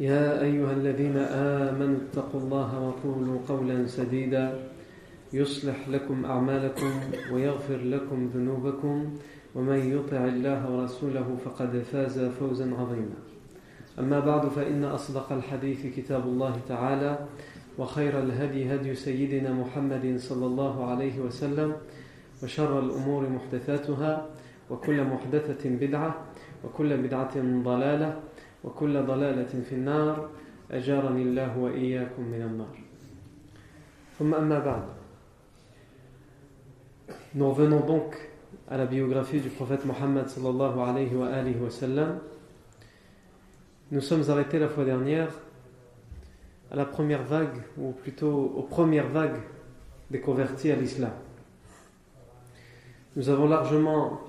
يا أيها الذين آمنوا اتقوا الله وقولوا قولا سديدا. يصلح لكم أعمالكم ويغفر لكم ذنوبكم. ومن يطع الله ورسوله فقد فاز فوزا عظيما. أما بعد فإن أصدق الحديث كتاب الله تعالى وخير الهدي هدي سيدنا محمد صلى الله عليه وسلم وشر الأمور محدثاتها وكل محدثة بدعة وكل بدعة ضلالة وكل ضلالة في النار أجارني الله وإياكم من النار ثم أما بعد Nous revenons donc à la biographie du prophète Mohammed sallallahu alayhi wa alihi wa sallam. Nous sommes arrêtés la fois dernière à la première vague, ou plutôt aux premières vagues des convertis à l'islam. Nous avons largement,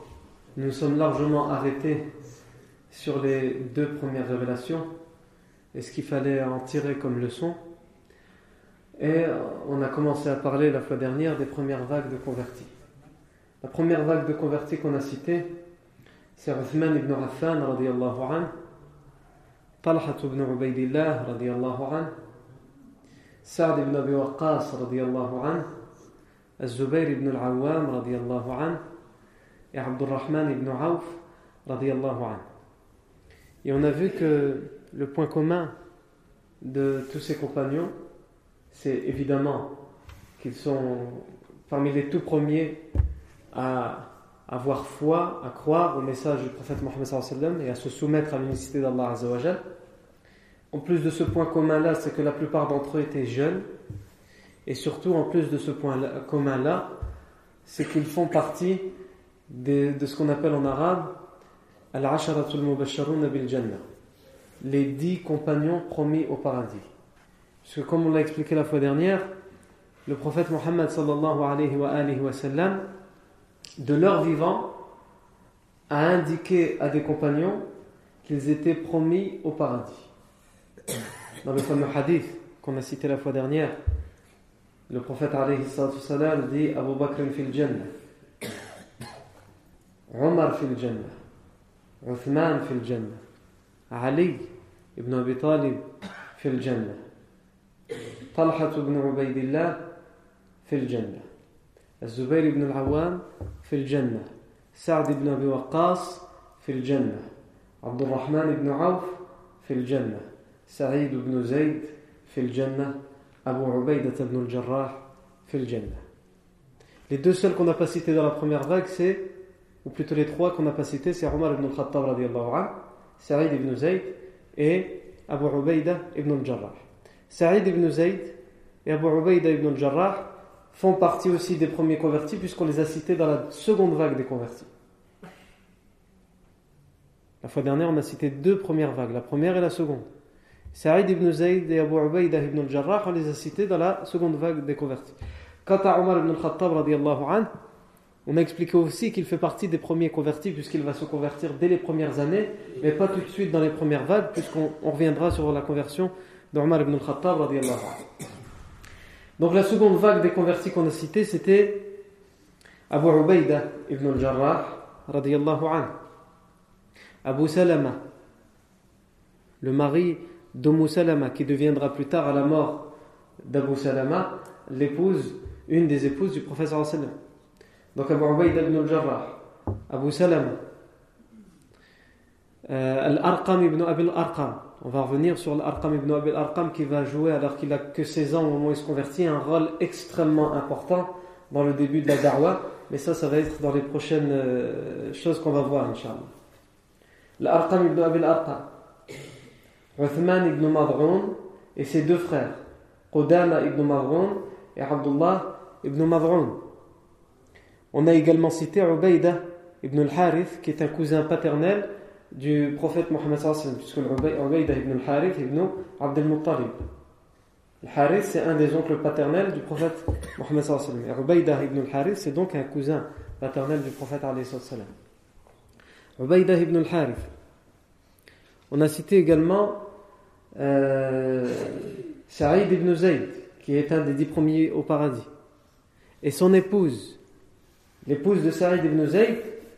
nous sommes largement arrêtés sur les deux premières révélations et ce qu'il fallait en tirer comme leçon. Et on a commencé à parler la fois dernière des premières vagues de convertis. La première vague de convertis qu'on a citée, c'est Uthman ibn Affan radiallahu an, Talha ibn Ubaidillah radiallahu an, Sa'd ibn Abi Waqqas radiallahu an, Az-Zubayr ibn al-Awwam radiallahu an, et Abdurrahman ibn Auf radiallahu an. Et on a vu que le point commun de tous ces compagnons, c'est évidemment qu'ils sont parmi les tout premiers à avoir foi, à croire au message du prophète Mohammed et à se soumettre à l'unicité d'Allah Azzawajal. En plus de ce point commun-là, c'est que la plupart d'entre eux étaient jeunes. Et surtout, en plus de ce point commun-là, c'est qu'ils font partie de ce qu'on appelle en arabe Les dix compagnons promis au paradis. Parce que comme on l'a expliqué la fois dernière, le prophète Mohammed sallallahu alayhi wa, alayhi de leur vivant, a indiqué à des compagnons qu'ils étaient promis au paradis. Dans le fameux hadith qu'on a cité la fois dernière, le prophète alayhi dit Abu Bakr fil Jannah, Omar fil Jannah. عثمان في الجنة علي بن أبي طالب في الجنة طلحة بن عبيد الله في الجنة الزبير بن العوام في الجنة سعد بن أبي وقاص في الجنة عبد الرحمن بن عوف في الجنة سعيد بن زيد في الجنة أبو عبيدة بن الجراح في الجنة. Les deux seuls qu'on n'a pas cités dans la première vague, c'est ou plutôt les trois qu'on n'a pas cités, c'est Omar ibn radiallahu anhu, Saïd ibn Zayd et Abu Ubaida ibn al-Jarrah. Saïd ibn Zayd et Abu Ubaida ibn al-Jarrah font partie aussi des premiers convertis puisqu'on les a cités dans la seconde vague des convertis. La fois dernière, on a cité deux premières vagues, la première et la seconde. Saïd ibn Zayd et Abu Ubaida ibn al-Jarrah, on les a cités dans la seconde vague des convertis. Quant à Omar ibn al-Khattab on a expliqué aussi qu'il fait partie des premiers convertis puisqu'il va se convertir dès les premières années, mais pas tout de suite dans les premières vagues puisqu'on reviendra sur la conversion d'Omar ibn al-Khattab Donc la seconde vague des convertis qu'on a cité c'était Abu Ubaida ibn al-Jarrah. Abu Salama, le mari d'Umm Salama qui deviendra plus tard à la mort d'Abu Salama l'épouse, une des épouses du sallam. Donc Abu Ubaid ibn al-Jarrah, Abu Salam, euh, Al-Arqam ibn Abi al-Arqam. On va revenir sur l'Arqam ibn Abi al-Arqam qui va jouer, alors qu'il a que 16 ans au moment où il se convertit, un rôle extrêmement important dans le début de la darwa, mais ça, ça va être dans les prochaines euh, choses qu'on va voir, Inch'Allah. L'Arqam ibn Abil Arqam, Uthman ibn Madroun et ses deux frères, Qudama ibn Madroun et Abdullah ibn Madroun. On a également cité Ubayda ibn al-Harith, qui est un cousin paternel du prophète Mohammed sallallahu puisque Ubayda ibn al-Harith ibn Abdel Muttalib. Al-Harith, c'est un des oncles paternels du prophète Mohammed sallam. Ubaydah ibn al-Harith, c'est donc un cousin paternel du prophète sallam. Ubaydah ibn al-Harith. On a cité également euh, Saïd ibn Zayd, qui est un des dix premiers au paradis. Et son épouse, l'épouse de Saïd ibn Zayd,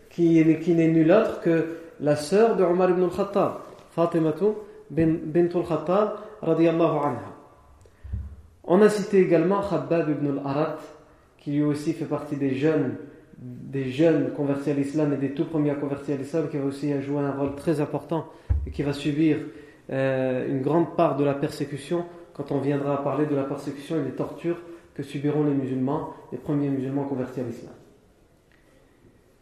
qui, n'est nulle autre que la sœur de Omar ibn al-Khattab, Fatimatu bint al-Khattab, radiyallahu anha. On a cité également Khabbab ibn al-Arat, qui lui aussi fait partie des jeunes, convertis à l'islam et des tout premiers à convertir à l'islam, qui va aussi jouer un rôle très important et qui va subir euh, une grande part de la persécution quand on viendra à parler de la persécution et des tortures que subiront les musulmans, les premiers musulmans convertis à l'islam.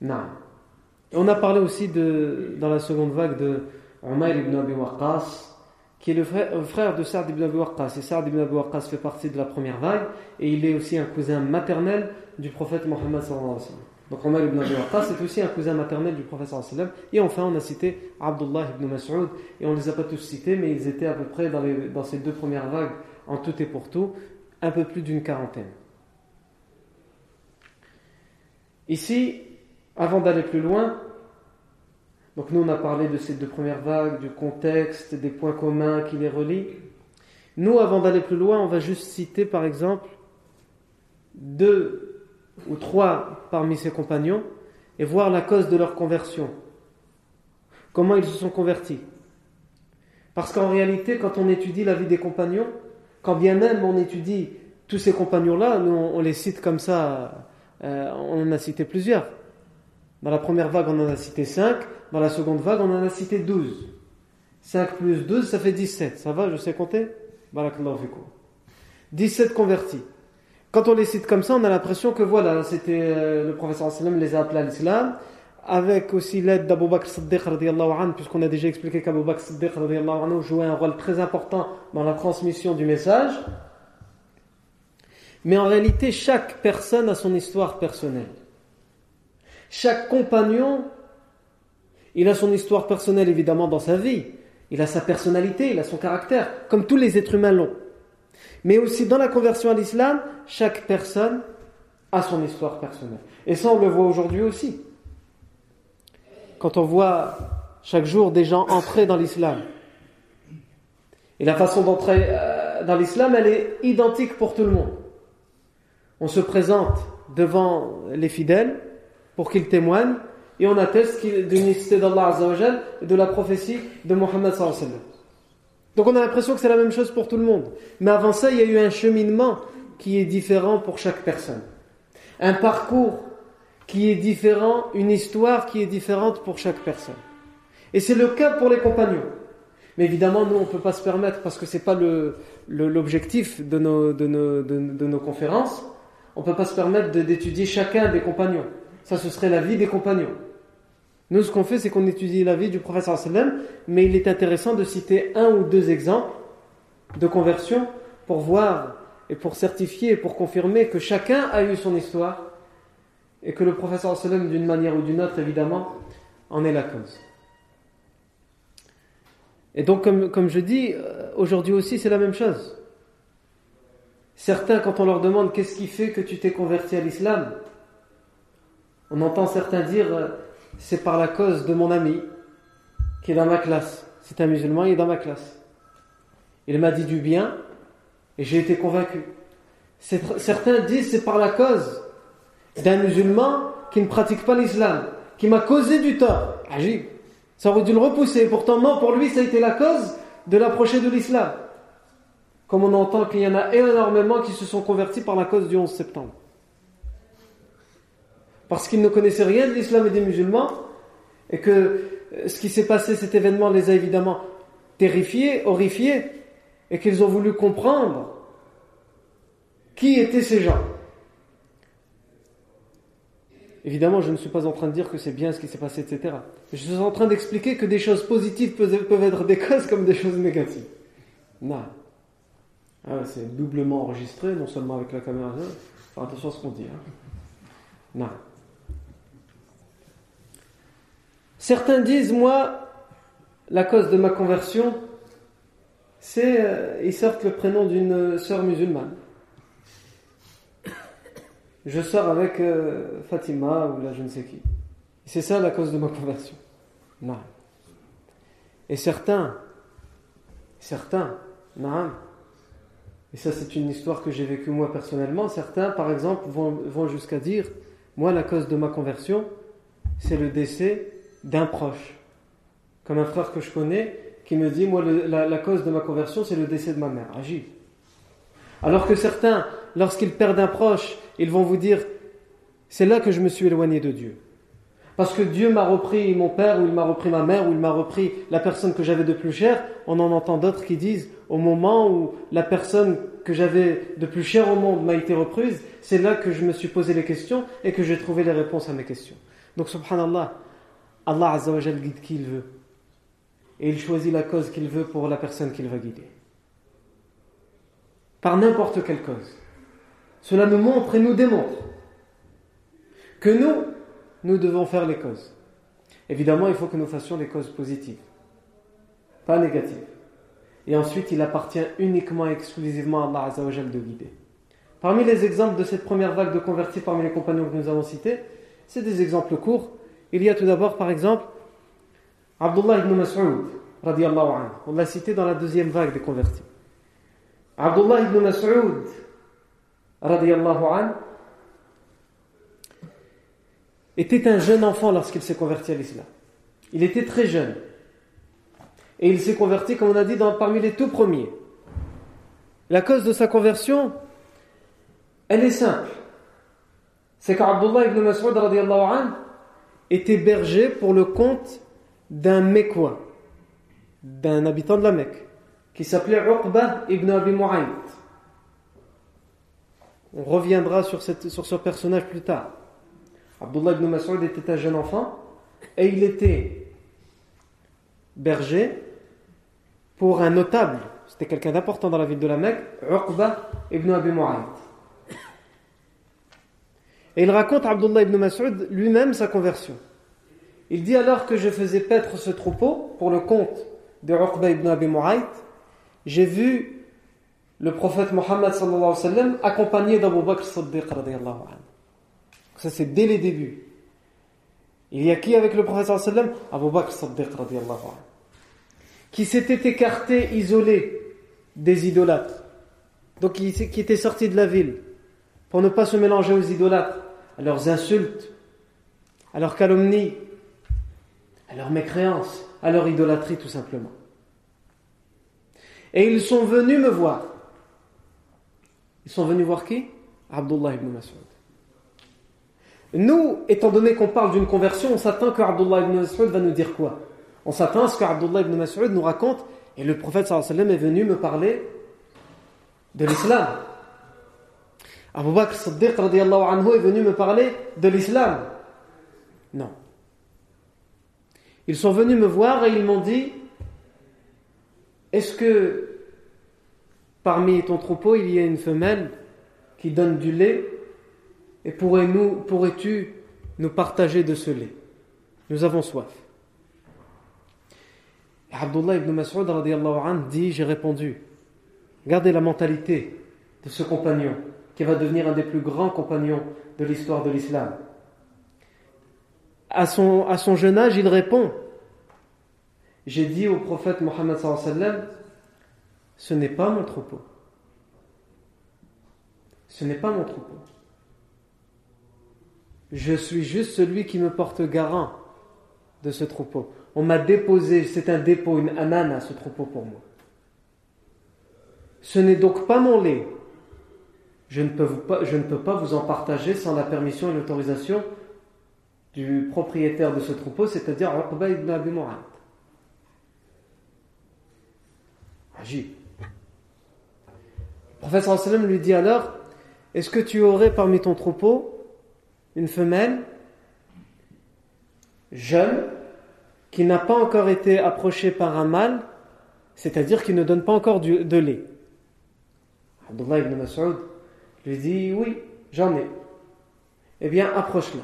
On a parlé aussi de, dans la seconde vague de Umayr ibn Abi Waqqas, qui est le frère, de Sa'd ibn Abu Waqqas. Et Sa'd ibn Abu Waqqas fait partie de la première vague, et il est aussi un cousin maternel du prophète Mohammed sallallahu alayhi wa. Donc Omar ibn Abi Waqqas est aussi un cousin maternel du prophète sallallahu alayhi wa. Et enfin, on a cité Abdullah ibn Mas'ud, et on ne les a pas tous cités, mais ils étaient à peu près dans, les, dans ces deux premières vagues, en tout et pour tout, un peu plus d'une quarantaine. Ici, avant d'aller plus loin, donc nous on a parlé de ces deux premières vagues, du contexte, des points communs qui les relient. Nous, avant d'aller plus loin, on va juste citer par exemple deux ou trois parmi ses compagnons et voir la cause de leur conversion. Comment ils se sont convertis. Parce qu'en réalité, quand on étudie la vie des compagnons, quand bien même on étudie tous ces compagnons-là, nous on les cite comme ça, euh, on en a cité plusieurs. Dans la première vague, on en a cité 5. Dans la seconde vague, on en a cité 12. 5 plus 12, ça fait 17. Ça va, je sais compter? Barakallahu 17 convertis. Quand on les cite comme ça, on a l'impression que voilà, c'était euh, le professeur sallam les a appelés à l'islam, avec aussi l'aide d'Abu Bakr Siddiq puisqu'on a déjà expliqué qu'Abu Bakr Siddiq jouait un rôle très important dans la transmission du message. Mais en réalité, chaque personne a son histoire personnelle. Chaque compagnon, il a son histoire personnelle évidemment dans sa vie. Il a sa personnalité, il a son caractère, comme tous les êtres humains l'ont. Mais aussi dans la conversion à l'islam, chaque personne a son histoire personnelle. Et ça, on le voit aujourd'hui aussi. Quand on voit chaque jour des gens entrer dans l'islam. Et la façon d'entrer euh, dans l'islam, elle est identique pour tout le monde. On se présente devant les fidèles pour qu'il témoigne et on atteste de l'unicité d'Allah Azzawajal et de la prophétie de Mohammed sallallahu Donc on a l'impression que c'est la même chose pour tout le monde. Mais avant ça, il y a eu un cheminement qui est différent pour chaque personne. Un parcours qui est différent, une histoire qui est différente pour chaque personne. Et c'est le cas pour les compagnons. Mais évidemment, nous, on ne peut pas se permettre, parce que ce n'est pas l'objectif de nos, de, nos, de nos conférences, on ne peut pas se permettre d'étudier chacun des compagnons. Ça, ce serait la vie des compagnons. Nous, ce qu'on fait, c'est qu'on étudie la vie du prophète sallam, mais il est intéressant de citer un ou deux exemples de conversion pour voir et pour certifier et pour confirmer que chacun a eu son histoire et que le prophète sallam, d'une manière ou d'une autre, évidemment, en est la cause. Et donc, comme, comme je dis, euh, aujourd'hui aussi, c'est la même chose. Certains, quand on leur demande qu'est-ce qui fait que tu t'es converti à l'islam, on entend certains dire euh, c'est par la cause de mon ami qui est dans ma classe. C'est un musulman, il est dans ma classe. Il m'a dit du bien et j'ai été convaincu. Certains disent c'est par la cause d'un musulman qui ne pratique pas l'islam, qui m'a causé du tort. Agib. Ça aurait dû le repousser. Pourtant, non, pour lui, ça a été la cause de l'approcher de l'islam. Comme on entend qu'il y en a énormément qui se sont convertis par la cause du 11 septembre parce qu'ils ne connaissaient rien de l'islam et des musulmans, et que euh, ce qui s'est passé, cet événement les a évidemment terrifiés, horrifiés, et qu'ils ont voulu comprendre qui étaient ces gens. Évidemment, je ne suis pas en train de dire que c'est bien ce qui s'est passé, etc. Je suis en train d'expliquer que des choses positives peuvent être des causes comme des choses négatives. Non. Ah, c'est doublement enregistré, non seulement avec la caméra. Attention à ce qu'on dit. Hein. Non. Certains disent, moi, la cause de ma conversion, c'est, euh, ils sortent le prénom d'une sœur musulmane. Je sors avec euh, Fatima ou là je ne sais qui. C'est ça la cause de ma conversion. Non. Et certains, certains, non. Et ça c'est une histoire que j'ai vécue moi personnellement. Certains, par exemple, vont jusqu'à dire, moi la cause de ma conversion, c'est le décès d'un proche. Comme un frère que je connais qui me dit, moi, la, cause de ma conversion, c'est le décès de ma mère. Agis. Alors que certains, lorsqu'ils perdent un proche, ils vont vous dire, c'est là que je me suis éloigné de Dieu. Parce que Dieu m'a repris mon père, ou il m'a repris ma mère, ou il m'a repris la personne que j'avais de plus chère. On en entend d'autres qui disent, au moment où la personne que j'avais de plus chère au monde m'a été reprise, c'est là que je me suis posé les questions et que j'ai trouvé les réponses à mes questions. Donc, subhanallah, Allah Azzawajal guide qui il veut et il choisit la cause qu'il veut pour la personne qu'il va guider. Par n'importe quelle cause. Cela nous montre et nous démontre que nous, nous devons faire les causes. Évidemment, il faut que nous fassions les causes positives, pas négatives. Et ensuite, il appartient uniquement et exclusivement à Allah Azzawajal de guider. Parmi les exemples de cette première vague de convertis parmi les compagnons que nous avons cités, c'est des exemples courts. Il y a tout d'abord, par exemple, Abdullah ibn Mas'ud, radiallahu anhu. On l'a cité dans la deuxième vague des convertis. Abdullah ibn Mas'ud, radiallahu anhu, était un jeune enfant lorsqu'il s'est converti à l'islam. Il était très jeune. Et il s'est converti, comme on a dit, dans, parmi les tout premiers. La cause de sa conversion, elle est simple. C'est qu'Abdullah ibn Mas'ud, radiallahu anhu, était berger pour le compte d'un Mekwa, d'un habitant de la Mecque, qui s'appelait Uqba ibn Abi Mu'ayt. On reviendra sur, ce personnage plus tard. Abdullah ibn Mas'ud était un jeune enfant et il était berger pour un notable. C'était quelqu'un d'important dans la ville de la Mecque, Uqba ibn Abi Mu'ayt. Et il raconte à Abdullah ibn Mas'ud lui-même sa conversion. Il dit alors que je faisais paître ce troupeau pour le compte de Uqba ibn Abi Mu'ayt, j'ai vu le prophète Mohammed sallallahu alayhi wa sallam accompagné d'Abu Bakr Siddiq radiyallahu anhu. Ça c'est dès les débuts. Il y a qui avec le prophète sallallahu alayhi wa sallam? Abu Bakr Siddiq radiyallahu anhu. Qui s'était écarté, isolé des idolâtres. Donc qui était sorti de la ville pour ne pas se mélanger aux idolâtres, à leurs insultes, à leurs calomnies, à leur mécréance, à leur idolâtrie tout simplement. Et ils sont venus me voir. Ils sont venus voir qui? Abdullah ibn Mas'ud. Nous, étant donné qu'on parle d'une conversion, on s'attend que Abdullah ibn Mas'ud va nous dire quoi? On s'attend à ce que Abdullah ibn Mas'ud nous raconte, et le prophète est venu me parler de l'islam. Abu Bakr Siddiq anhu est venu me parler de l'islam. Non. Ils sont venus me voir et ils m'ont dit Est-ce que parmi ton troupeau il y a une femelle qui donne du lait et pourrais-tu nous partager de ce lait? Nous avons soif. Et Abdullah ibn Mas'ud dit J'ai répondu. Regardez la mentalité de ce compagnon qui va devenir un des plus grands compagnons de l'histoire de l'islam à son, jeune âge, il répond J'ai dit au prophète Mohammed ce n'est pas mon troupeau. Ce n'est pas mon troupeau. Je suis juste celui qui me porte garant de ce troupeau. On m'a déposé, c'est un dépôt, une anana, ce troupeau pour moi. Ce n'est donc pas mon lait. Je ne, peux pas, vous en partager sans la permission et l'autorisation du propriétaire de ce troupeau, c'est-à-dire Uqba ibn Abi Mu'ad. Agis. Le sallam lui dit alors Est-ce que tu aurais parmi ton troupeau une femelle jeune qui n'a pas encore été approché par un mâle, c'est-à-dire qui ne donne pas encore de lait? Abdullah ibn Mas'ud lui dit Oui, j'en ai. Eh bien, approche-la.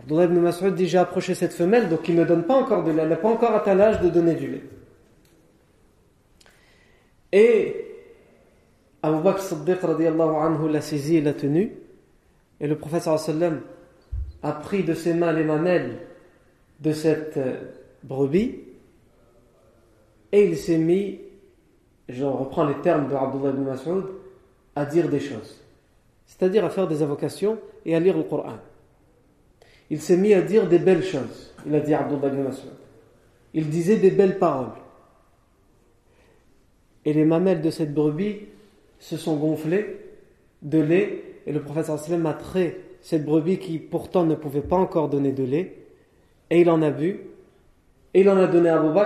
Abdullah ibn Mas'ud dit J'ai approché cette femelle, donc il ne donne pas encore de lait, elle n'a pas encore atteint l'âge de donner du lait. Et Abu Bakr Siddiq anhu l'a saisi et l'a tenu. Et le prophète sallam a pris de ses mains les mamelles de cette euh, brebis et il s'est mis, je reprends les termes de Abdullah ibn Mas'ud, à dire des choses. C'est-à-dire à faire des invocations et à lire le Coran. Il s'est mis à dire des belles choses. Il a dit Abdullah ibn Mas'ud. Il disait des belles paroles. Et les mamelles de cette brebis se sont gonflées de lait et le prophète sallam a trait cette brebis qui pourtant ne pouvait pas encore donner de lait et il en a bu et il en a donné à Abu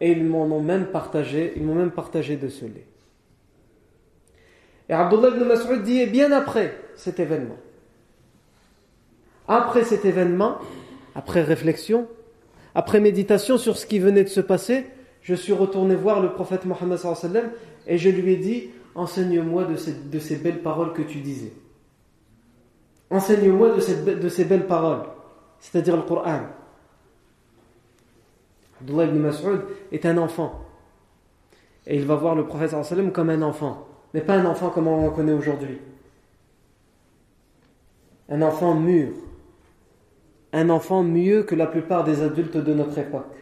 et ils m'en ont même partagé ils m'ont même partagé de ce lait et Abdullah ibn Mas'ud dit bien après cet événement après cet événement après réflexion après méditation sur ce qui venait de se passer je suis retourné voir le prophète Mohammed et je lui ai dit enseigne-moi de ces, ces belles paroles que tu disais enseigne-moi de, de ces belles paroles c'est-à-dire le Coran Abdullah ibn Mas'ud est un enfant. Et il va voir le prophète comme un enfant. Mais pas un enfant comme on le connaît aujourd'hui. Un enfant mûr. Un enfant mieux que la plupart des adultes de notre époque.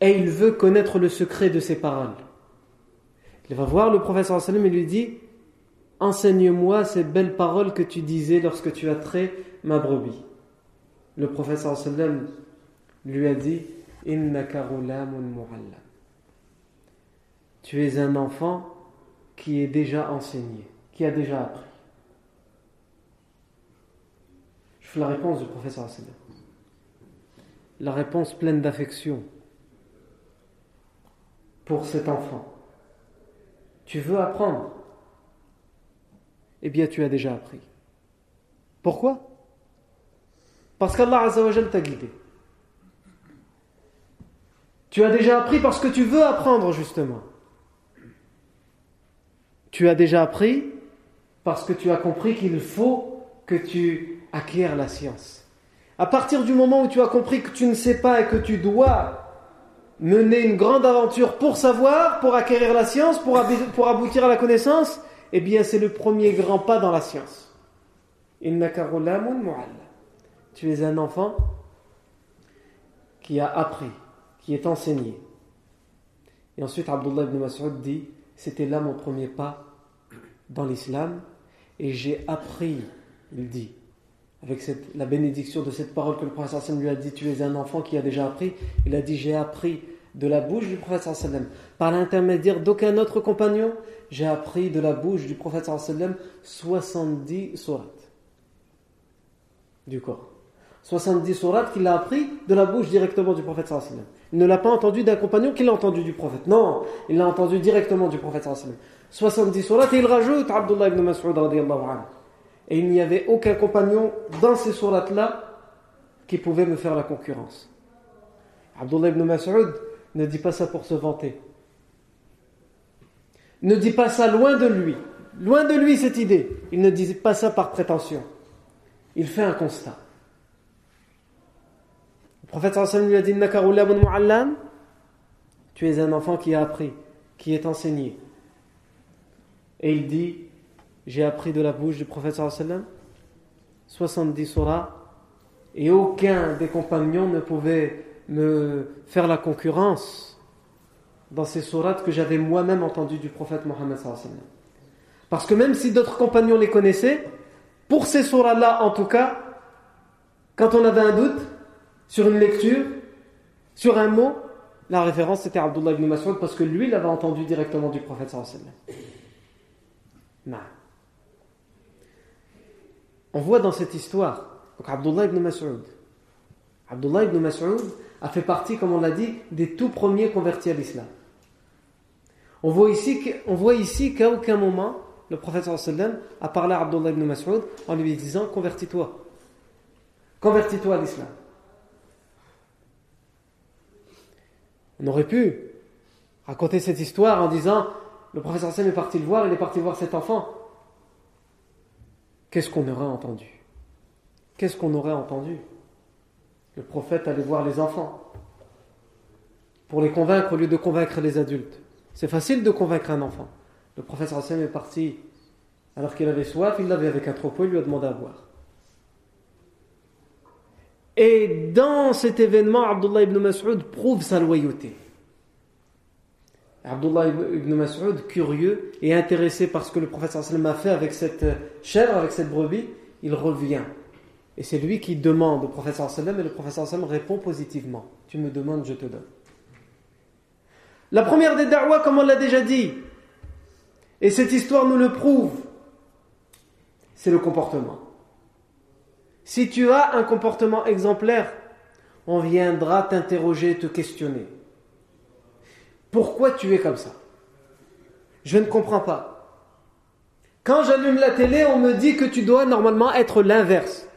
Et il veut connaître le secret de ses paroles. Il va voir le prophète sallam et lui dit Enseigne-moi ces belles paroles que tu disais lorsque tu as trait ma brebis. Le sallam lui a dit Tu es un enfant qui est déjà enseigné, qui a déjà appris. Je fais la réponse du professeur La réponse pleine d'affection pour cet enfant. Tu veux apprendre? Eh bien, tu as déjà appris. Pourquoi? Parce qu'Allah t'a guidé. Tu as déjà appris parce que tu veux apprendre justement. Tu as déjà appris parce que tu as compris qu'il faut que tu acquières la science. À partir du moment où tu as compris que tu ne sais pas et que tu dois mener une grande aventure pour savoir, pour acquérir la science, pour, aboutir à la connaissance, eh bien c'est le premier grand pas dans la science. Tu es un enfant qui a appris qui est enseigné. Et ensuite, Abdullah ibn Mas'ud dit C'était là mon premier pas dans l'islam, et j'ai appris, il dit, avec la bénédiction de cette parole que le prophète sallam lui a dit Tu es un enfant qui a déjà appris. Il a dit J'ai appris de la bouche du prophète sallam, par l'intermédiaire d'aucun autre compagnon, j'ai appris de la bouche du prophète sallam 70 sourates du corps. 70 sourates qu'il a appris de la bouche directement du prophète sallam. Il ne l'a pas entendu d'un compagnon qui l'a entendu du prophète. Non, il l'a entendu directement du prophète. 70 sourates et il rajoute Abdullah ibn Mas'ud Et il n'y avait aucun compagnon dans ces sourates-là qui pouvait me faire la concurrence. Abdullah ibn Mas'ud ne dit pas ça pour se vanter. Ne dit pas ça loin de lui. Loin de lui cette idée. Il ne dit pas ça par prétention. Il fait un constat. Prophète lui a dit Tu es un enfant qui a appris, qui est enseigné. Et il dit J'ai appris de la bouche du prophète sallam 70 surahs et aucun des compagnons ne pouvait me faire la concurrence dans ces sourates que j'avais moi-même entendues du prophète Mohammed Parce que même si d'autres compagnons les connaissaient, pour ces sourates-là en tout cas, quand on avait un doute, sur une lecture, sur un mot, la référence c'était Abdullah ibn Mas'ud parce que lui l'avait entendu directement du prophète sallallahu On voit dans cette histoire, donc Abdullah ibn Mas'ud, Abdullah ibn Mas'ud a fait partie, comme on l'a dit, des tout premiers convertis à l'islam. On voit ici, qu'à aucun moment, le prophète sallallahu a parlé à Abdullah ibn Mas'ud en lui disant convertis-toi. convertis-toi à l'islam. On aurait pu raconter cette histoire en disant le professeur Sam est parti le voir, il est parti voir cet enfant. Qu'est-ce qu'on aurait entendu? Qu'est-ce qu'on aurait entendu? Le prophète allait voir les enfants pour les convaincre au lieu de convaincre les adultes. C'est facile de convaincre un enfant. Le professeur Sam est parti alors qu'il avait soif, il l'avait avec un troupeau, il lui a demandé à boire. Et dans cet événement, Abdullah ibn Mas'ud prouve sa loyauté. Abdullah ibn Mas'ud, curieux et intéressé par ce que le prophète a fait avec cette chèvre, avec cette brebis, il revient. Et c'est lui qui demande au prophète et le prophète répond positivement. Tu me demandes, je te donne. La première des da'wah, comme on l'a déjà dit, et cette histoire nous le prouve, c'est le comportement. Si tu as un comportement exemplaire, on viendra t'interroger, te questionner. Pourquoi tu es comme ça? Je ne comprends pas. Quand j'allume la télé, on me dit que tu dois normalement être l'inverse.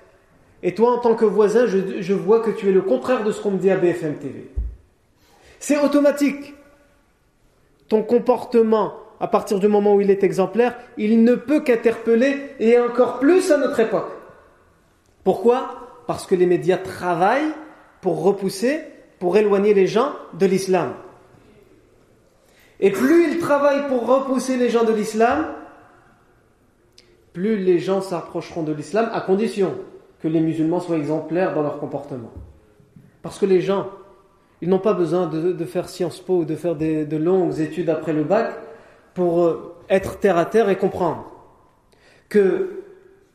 Et toi, en tant que voisin, je, vois que tu es le contraire de ce qu'on me dit à BFM TV. C'est automatique. Ton comportement, à partir du moment où il est exemplaire, il ne peut qu'interpeller, et encore plus à notre époque. Pourquoi? Parce que les médias travaillent pour repousser, pour éloigner les gens de l'islam. Et plus ils travaillent pour repousser les gens de l'islam, plus les gens s'approcheront de l'islam, à condition que les musulmans soient exemplaires dans leur comportement. Parce que les gens, ils n'ont pas besoin de, faire Sciences Po ou de faire de longues études après le bac pour euh, être terre à terre et comprendre que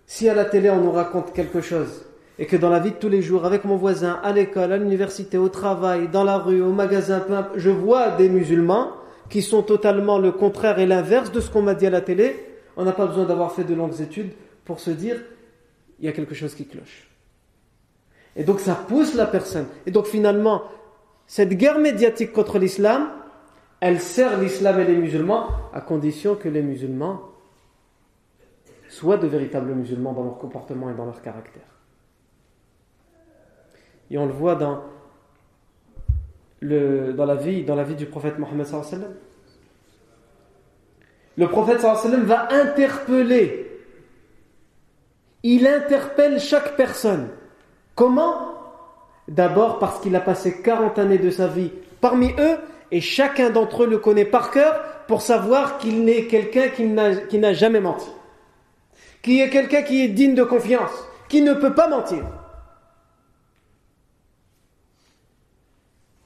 si à la télé on nous raconte quelque chose et que dans la vie de tous les jours, avec mon voisin, à l'école, à l'université, au travail, dans la rue, au magasin, je vois des musulmans qui sont totalement le contraire et l'inverse de ce qu'on m'a dit à la télé, on n'a pas besoin d'avoir fait de longues études pour se dire il y a quelque chose qui cloche. Et donc ça pousse la personne. Et donc finalement, cette guerre médiatique contre l'islam, elle sert l'islam et les musulmans à condition que les musulmans soient de véritables musulmans dans leur comportement et dans leur caractère. Et on le voit dans, la, vie, dans la vie du prophète Mohammed Le prophète va interpeller. Il interpelle chaque personne. Comment? D'abord parce qu'il a passé 40 années de sa vie parmi eux et chacun d'entre eux le connaît par cœur pour savoir qu'il n'est quelqu'un qui n'a jamais menti qui est quelqu'un qui est digne de confiance, qui ne peut pas mentir.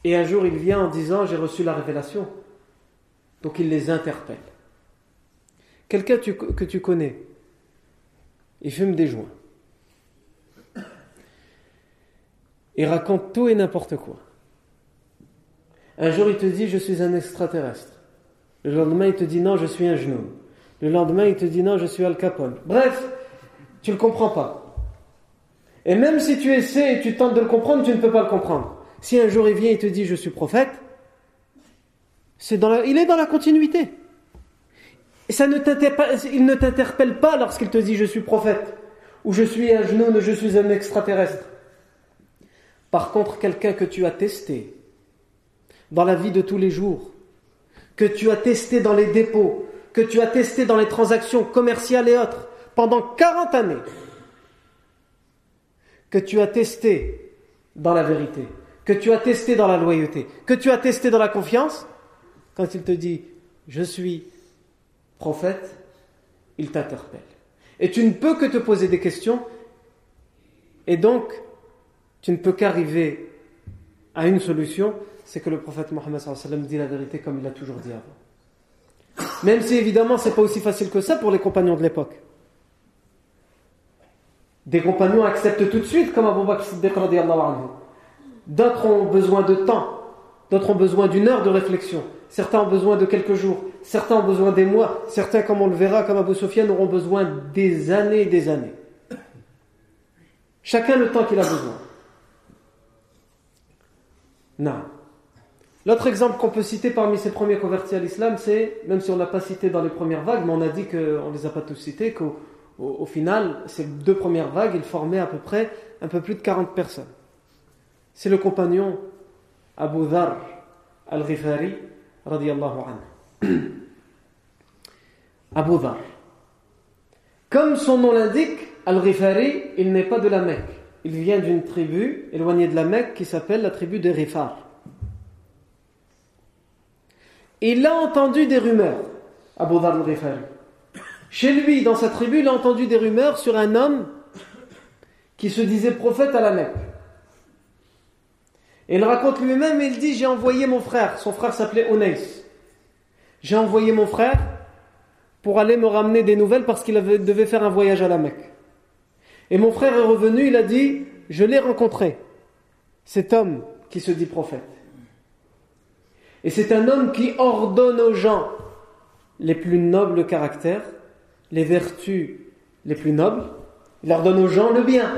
Et un jour, il vient en disant J'ai reçu la révélation. Donc il les interpelle. Quelqu'un que tu connais, il fume des joints. Il raconte tout et n'importe quoi. Un jour, il te dit Je suis un extraterrestre. Le lendemain, il te dit Non, je suis un genou. Le lendemain, il te dit non, je suis Al Capone. Bref, tu ne le comprends pas. Et même si tu essaies et tu tentes de le comprendre, tu ne peux pas le comprendre. Si un jour il vient et te dit je suis prophète, dans il est dans la continuité. Ça ne il ne t'interpelle pas lorsqu'il te dit je suis prophète, ou je suis un genou, ou je suis un extraterrestre. Par contre, quelqu'un que tu as testé dans la vie de tous les jours, que tu as testé dans les dépôts, que tu as testé dans les transactions commerciales et autres pendant 40 années, que tu as testé dans la vérité, que tu as testé dans la loyauté, que tu as testé dans la confiance, quand il te dit je suis prophète, il t'interpelle. Et tu ne peux que te poser des questions, et donc tu ne peux qu'arriver à une solution, c'est que le prophète Mohammed dit la vérité comme il l'a toujours dit avant. Même si évidemment c'est pas aussi facile que ça pour les compagnons de l'époque. Des compagnons acceptent tout de suite comme Abu Bakr Siddiq D'autres ont besoin de temps, d'autres ont besoin d'une heure de réflexion, certains ont besoin de quelques jours, certains ont besoin des mois, certains comme on le verra comme Abu Sufyan auront besoin des années et des années. Chacun le temps qu'il a besoin. Non. L'autre exemple qu'on peut citer parmi ces premiers convertis à l'islam, c'est, même si on n'a pas cité dans les premières vagues, mais on a dit qu'on ne les a pas tous cités, qu'au au, final, ces deux premières vagues, ils formaient à peu près un peu plus de 40 personnes. C'est le compagnon Abu Dhar al-Ghifari, radiallahu anhu. Abu Dhar. Comme son nom l'indique, al-Ghifari, il n'est pas de la Mecque. Il vient d'une tribu éloignée de la Mecque qui s'appelle la tribu des Rifar. Il a entendu des rumeurs, Abu Dhar al-Ghifari. Chez lui, dans sa tribu, il a entendu des rumeurs sur un homme qui se disait prophète à la Mecque. Et il raconte lui-même, il dit, j'ai envoyé mon frère, son frère s'appelait Onais. J'ai envoyé mon frère pour aller me ramener des nouvelles parce qu'il devait faire un voyage à la Mecque. Et mon frère est revenu, il a dit, je l'ai rencontré, cet homme qui se dit prophète. Et c'est un homme qui ordonne aux gens les plus nobles caractères, les vertus les plus nobles, il ordonne aux gens le bien.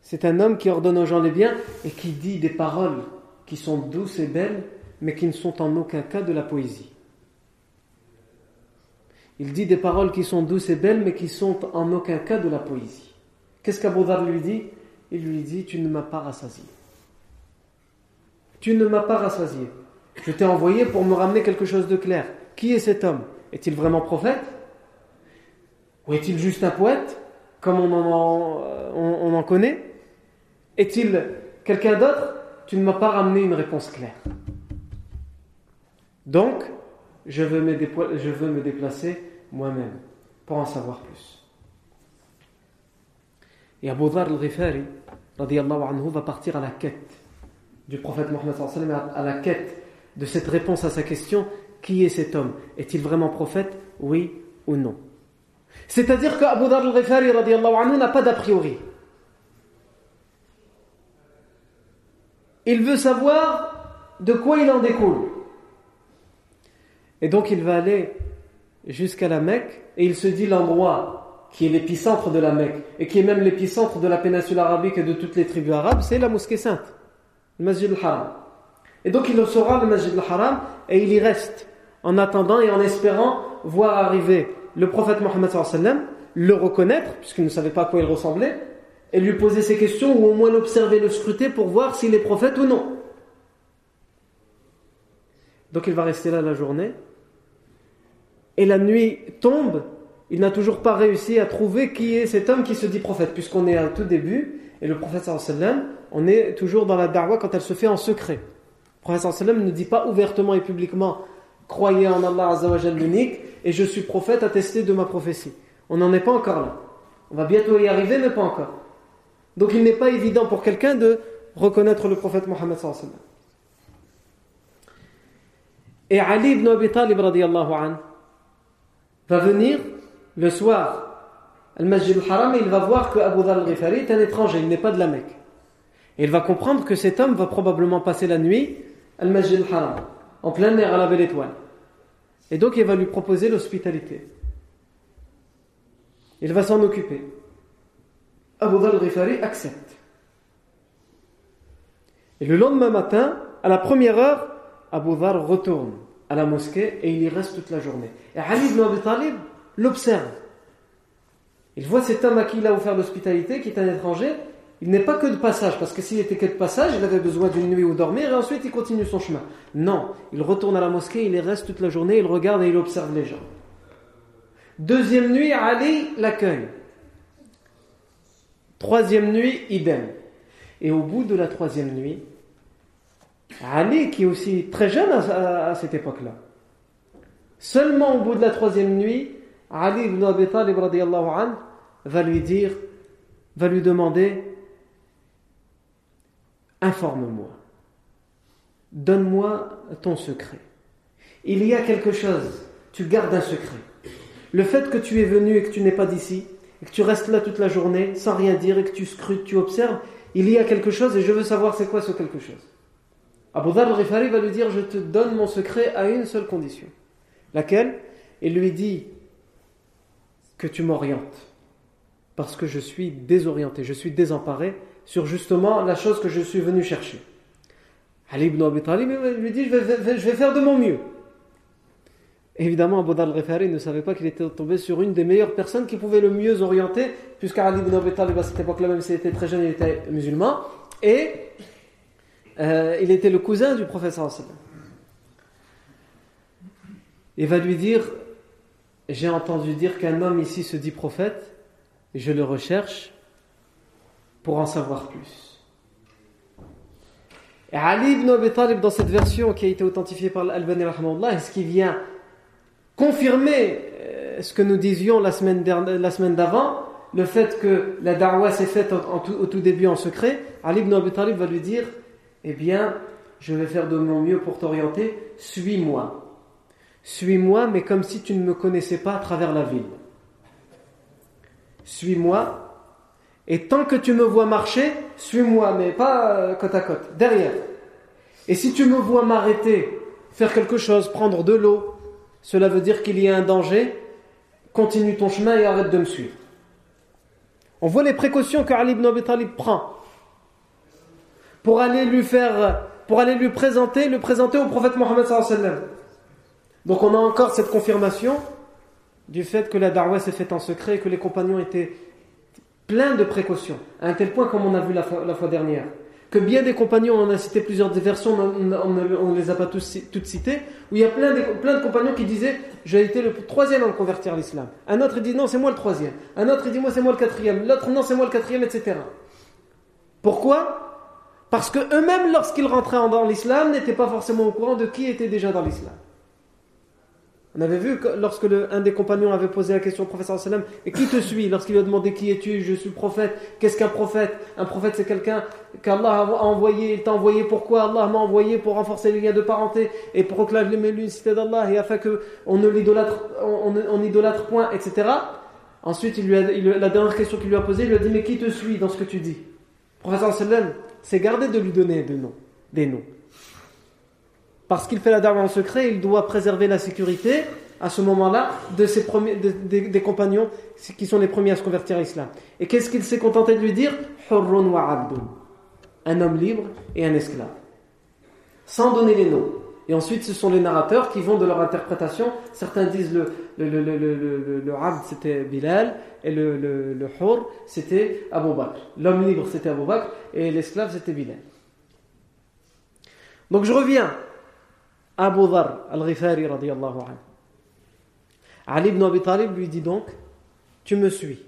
C'est un homme qui ordonne aux gens le bien et qui dit des paroles qui sont douces et belles, mais qui ne sont en aucun cas de la poésie. Il dit des paroles qui sont douces et belles, mais qui sont en aucun cas de la poésie. Qu'est-ce qu'Aboudar lui dit? Il lui dit Tu ne m'as pas rassasié. Tu ne m'as pas rassasié. Je t'ai envoyé pour me ramener quelque chose de clair. Qui est cet homme? Est-il vraiment prophète? Ou est-il juste un poète, comme on en, en connaît? Est-il quelqu'un d'autre? Tu ne m'as pas ramené une réponse claire. Donc, je veux me, déplacer moi-même pour en savoir plus. Et Abu Dhar al-Ghifari, va partir à la quête du prophète Mohammed à la quête de cette réponse à sa question qui est cet homme? Est-il vraiment prophète? Oui ou non? C'est-à-dire qu'Abu Dhar al-Ghifari n'a pas d'a priori. Il veut savoir de quoi il en découle. Et donc il va aller jusqu'à la Mecque et il se dit l'endroit qui est l'épicentre de la Mecque et qui est même l'épicentre de la péninsule arabique et de toutes les tribus arabes, c'est la mosquée sainte, le Masjid al-Haram. Et donc il saura le Masjid al-Haram et il y reste en attendant et en espérant voir arriver le prophète Mohammed le reconnaître, puisqu'il ne savait pas à quoi il ressemblait, et lui poser ses questions ou au moins l'observer, le scruter pour voir s'il est prophète ou non. Donc il va rester là la journée et la nuit tombe, il n'a toujours pas réussi à trouver qui est cet homme qui se dit prophète, puisqu'on est à tout début, et le prophète sallam, on est toujours dans la darwa quand elle se fait en secret. Le prophète ne dit pas ouvertement et publiquement croyez en Allah l'unique, et je suis prophète attesté de ma prophétie. On n'en est pas encore là. On va bientôt y arriver, mais pas encore. Donc il n'est pas évident pour quelqu'un de reconnaître le prophète Mohammed. Et Ali ibn Abi Talib anhu, va venir le soir al-Masjid al-Haram et il va voir que Abu Dhar al-Ghifari est un étranger, il n'est pas de la Mecque. Et il va comprendre que cet homme va probablement passer la nuit al-Masjid al-Haram, en plein air à la belle étoile. Et donc il va lui proposer l'hospitalité. Il va s'en occuper. Abu Dhar al-Ghifari accepte. Et le lendemain matin, à la première heure, Abu Dhar retourne à la mosquée et il y reste toute la journée. Et Ali ibn Abi Talib l'observe. Il voit cet homme à qui il a offert l'hospitalité, qui est un étranger. Il n'est pas que de passage, parce que s'il était que de passage, il avait besoin d'une nuit où dormir et ensuite il continue son chemin. Non, il retourne à la mosquée, il y reste toute la journée, il regarde et il observe les gens. Deuxième nuit, Ali l'accueille. Troisième nuit, idem. Et au bout de la troisième nuit, Ali, qui est aussi très jeune à, cette époque-là. Seulement au bout de la troisième nuit, Ali ibn Abi Talib va lui dire, va lui demander Informe-moi, donne-moi ton secret. Il y a quelque chose, tu gardes un secret. Le fait que tu es venu et que tu n'es pas d'ici, et que tu restes là toute la journée sans rien dire et que tu scrutes, tu observes, il y a quelque chose et je veux savoir c'est quoi ce quelque chose. Abu Dhar al-Rifari va lui dire Je te donne mon secret à une seule condition. Laquelle? Il lui dit que tu m'orientes. Parce que je suis désorienté, je suis désemparé sur justement la chose que je suis venu chercher. Ali ibn Abi Talib lui dit je vais, faire de mon mieux. Évidemment, Abu al-Ghifari ne savait pas qu'il était tombé sur une des meilleures personnes qui pouvait le mieux orienter, puisque Ali ibn Abi Talib à cette époque-là, même s'il était très jeune, il était musulman, et euh, il était le cousin du sallallahu Il va lui dire, j'ai entendu dire qu'un homme ici se dit prophète, je le recherche pour en savoir plus. Et Ali ibn Abi Talib, dans cette version qui a été authentifiée par Al-Bani est-ce qu'il vient confirmer euh, ce que nous disions la semaine d'avant, le fait que la darwa s'est faite au tout début en secret, Ali ibn Abi Talib va lui dire Eh bien, je vais faire de mon mieux pour t'orienter, suis-moi. Suis-moi, mais comme si tu ne me connaissais pas à travers la ville. Suis-moi, et tant que tu me vois marcher, suis-moi, mais pas euh, côte à côte, derrière. Et si tu me vois m'arrêter, faire quelque chose, prendre de l'eau, cela veut dire qu'il y a un danger, continue ton chemin et arrête de me suivre. On voit les précautions que Ali ibn Abi Talib prend pour aller lui faire, pour aller lui présenter, le présenter au prophète Mohammed Donc on a encore cette confirmation du fait que la darwa s'est faite en secret et que les compagnons étaient pleins de précautions, à un tel point comme on a vu la fois dernière que bien des compagnons, on a cité plusieurs versions, on ne les a pas tous, toutes citées, où il y a plein de, plein de compagnons qui disaient J'ai été le troisième à me convertir à l'islam. Un autre dit Non, c'est moi le troisième. Un autre dit Moi, c'est moi le quatrième. L'autre Non, c'est moi le quatrième, etc. Pourquoi? Parce que eux-mêmes, lorsqu'ils rentraient dans l'islam, n'étaient pas forcément au courant de qui était déjà dans l'islam. On avait vu que lorsque un des compagnons avait posé la question au professeur sallam Et qui te suit? Lorsqu'il lui a demandé qui es-tu? Je suis prophète. Qu'est-ce qu'un prophète? Un prophète c'est quelqu'un qu'Allah a envoyé. Il t'a envoyé pourquoi Allah m'a envoyé pour renforcer les liens de parenté et pour proclamer l'unicité d'Allah et afin ne l'idolâtre on, on, idolâtre point, etc. Ensuite, il lui la dernière question qu'il lui a posée, il lui a dit Mais qui te suit dans ce que tu dis? Le professeur sallam s'est gardé de lui donner des noms. Des noms. Parce qu'il fait la dame en secret, il doit préserver la sécurité à ce moment-là de ses premiers, des compagnons qui sont les premiers à se convertir à l'islam. Et qu'est-ce qu'il s'est contenté de lui dire Un homme libre et un esclave. Sans donner les noms. Et ensuite, ce sont les narrateurs qui vont de leur interprétation. Certains disent le, le, le, le, le abd c'était Bilal et le, le, le hur c'était Abu Bakr. L'homme libre c'était Abu Bakr et l'esclave c'était Bilal. Donc je reviens Abu Dhar al-Ghifari radiallahu anhu. Ali ibn Abi Talib lui dit donc Tu me suis.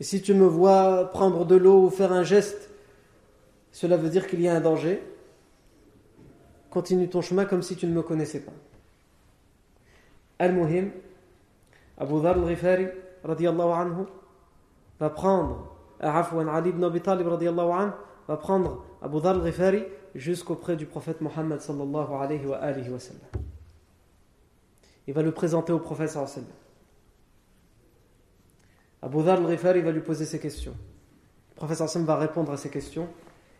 Et si tu me vois prendre de l'eau ou faire un geste, cela veut dire qu'il y a un danger. Continue ton chemin comme si tu ne me connaissais pas. Al-Muhim, Abu Dhar al-Ghifari radiallahu anhu va prendre, Afwan Ali ibn Abi Talib radiallahu anhu va prendre Abu Dhar al-Ghifari jusqu'auprès du prophète Mohammed sallallahu alayhi wa, alayhi wa sallam. Il va le présenter au prophète sallallahu alayhi wa sallam. Abu Dhar al-Ghifari va lui poser ses questions. Le prophète sallallahu alayhi wa sallam va répondre à ses questions.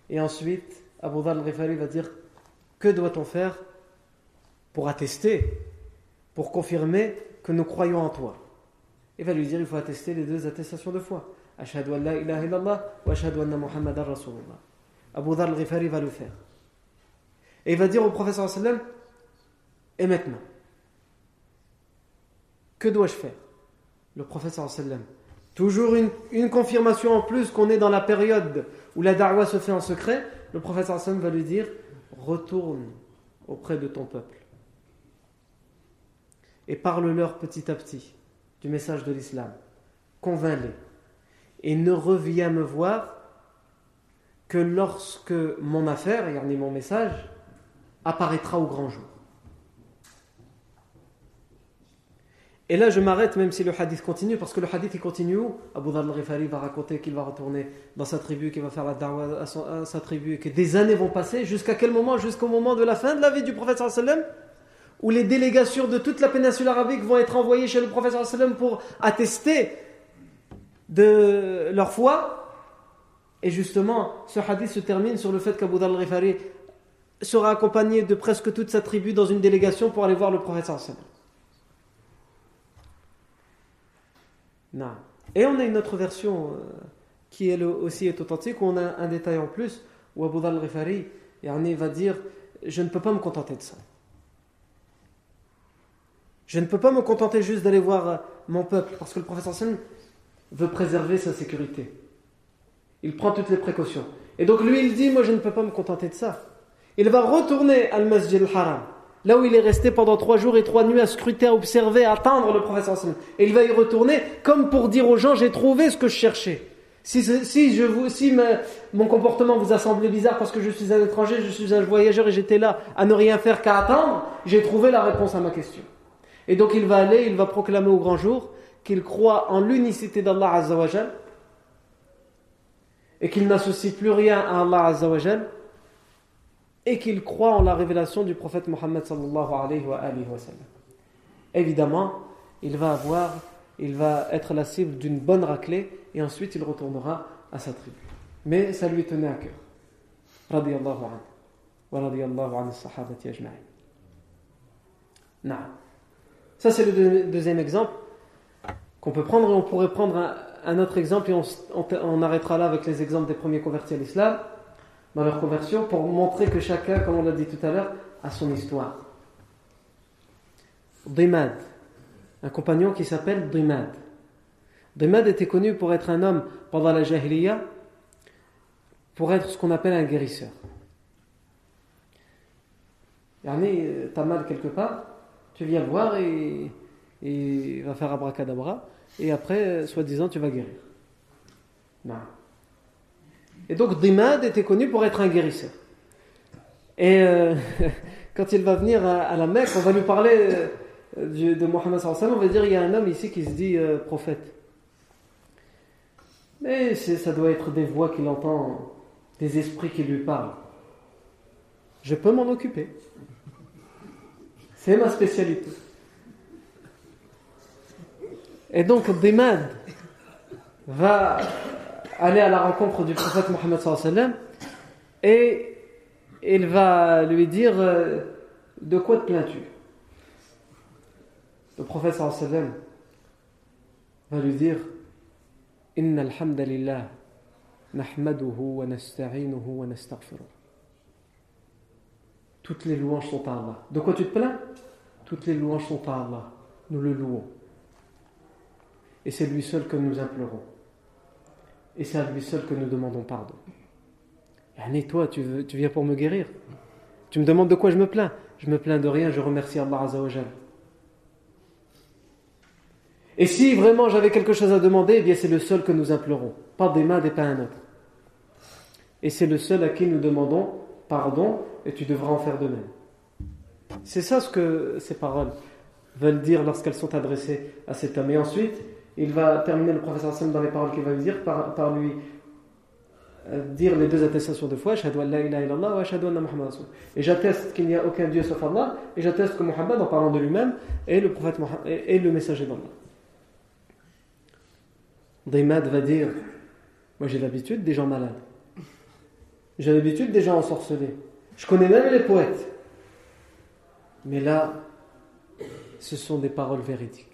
Et ensuite, Abu Dhar al-Ghifari va dire Que doit-on faire pour attester, pour confirmer que nous croyons en toi? Il va lui dire Il faut attester les deux attestations de foi. Ashhadu an la ilaha wa. Abu Dhar al-Ghifari va le faire. Et il va dire au professeur sallam Et maintenant Que dois-je faire? Le professeur sallam Toujours une, confirmation en plus qu'on est dans la période où la darwa se fait en secret. Le professeur sallam va lui dire Retourne auprès de ton peuple et parle-leur petit à petit du message de l'islam. Convainc-les et ne reviens me voir que lorsque mon affaire, regardez mon message, apparaîtra au grand jour. Et là, je m'arrête, même si le hadith continue, parce que le hadith il continue Abu Dhar al-Rifari va raconter qu'il va retourner dans sa tribu, qu'il va faire la da'wah à, sa tribu, et que des années vont passer. Jusqu'à quel moment? Jusqu'au moment de la fin de la vie du prophète sallam? Où les délégations de toute la péninsule arabique vont être envoyées chez le prophète sallam pour attester de leur foi? Et justement, ce hadith se termine sur le fait qu'Abu Dhal al sera accompagné de presque toute sa tribu dans une délégation pour aller voir le prophète Non. Et on a une autre version euh, qui elle aussi est authentique, où on a un détail en plus, où Abu Dhal al va dire Je ne peux pas me contenter de ça. Je ne peux pas me contenter juste d'aller voir euh, mon peuple, parce que le sallam veut préserver sa sécurité. Il prend toutes les précautions. Et donc lui, il dit, moi je ne peux pas me contenter de ça. Il va retourner al Masjid al-Haram, là où il est resté pendant trois jours et trois nuits à scruter, à observer, à attendre le professeur. Et il va y retourner comme pour dire aux gens, j'ai trouvé ce que je cherchais. Si, si, je vous, si mon comportement vous a semblé bizarre parce que je suis un étranger, je suis un voyageur et j'étais là à ne rien faire qu'à attendre, j'ai trouvé la réponse à ma question. Et donc il va aller, il va proclamer au grand jour qu'il croit en l'unicité d'Allah Azzawajal et qu'il n'associe plus rien à Allah Azzawajal et qu'il croit en la révélation du prophète Mohammed sallallahu alayhi wa, sallam. Évidemment, il va avoir, il va être la cible d'une bonne raclée et ensuite il retournera à sa tribu. Mais ça lui tenait à cœur. Radiallahu anhu. Wa radiallahu anhu sahabati ajma'in. Ça c'est le deuxième exemple qu'on peut prendre et on pourrait prendre un, autre exemple et on, arrêtera là avec les exemples des premiers convertis à l'islam dans leur conversion pour montrer que chacun, comme on l'a dit tout à l'heure, a son histoire. Dimad, un compagnon qui s'appelle Dimad. Dimad était connu pour être un homme pendant la Jahiliya, pour être ce qu'on appelle un guérisseur. Yani, t'as mal quelque part, tu viens le voir et, et il va faire abracadabra, et après, soi-disant, tu vas guérir. Non. Et donc Dimad était connu pour être un guérisseur. Et euh, quand il va venir à, la Mecque, on va lui parler euh, de Mohammed sallallahu on va dire il y a un homme ici qui se dit euh, prophète. Mais ça doit être des voix qu'il entend, des esprits qui lui parlent. Je peux m'en occuper. C'est ma spécialité. Et donc Dimad va aller à la rencontre du prophète Mohammed sallam et il va lui dire euh, de quoi te plains-tu? Le prophète sallam va lui dire Inna alhamdulillah nahmaduhu wa nasta'inuhu wa nastaghfiruh Toutes les louanges sont à Allah. De quoi tu te plains? Toutes les louanges sont à Allah. Nous le louons. Et c'est lui seul que nous implorons. Et c'est à lui seul que nous demandons pardon. Et toi, tu, veux, tu viens pour me guérir? Tu me demandes de quoi je me plains? Je me plains de rien, je remercie Allah Azzawajal. Et si vraiment j'avais quelque chose à demander, eh bien c'est le seul que nous implorons. Pas des mains, et pas un autre. Et c'est le seul à qui nous demandons pardon, et tu devras en faire de même. C'est ça ce que ces paroles veulent dire lorsqu'elles sont adressées à cet homme. Et ensuite, il va terminer le professeur Sam dans les paroles qu'il va lui dire par, lui euh, dire les deux attestations de foi et j'atteste qu'il n'y a aucun Dieu sauf Allah et j'atteste que Muhammad en parlant de lui-même est le prophète est le messager d'Allah. Daimad va dire moi j'ai l'habitude des gens malades. J'ai l'habitude des gens ensorcelés. Je connais même les poètes. Mais là ce sont des paroles véridiques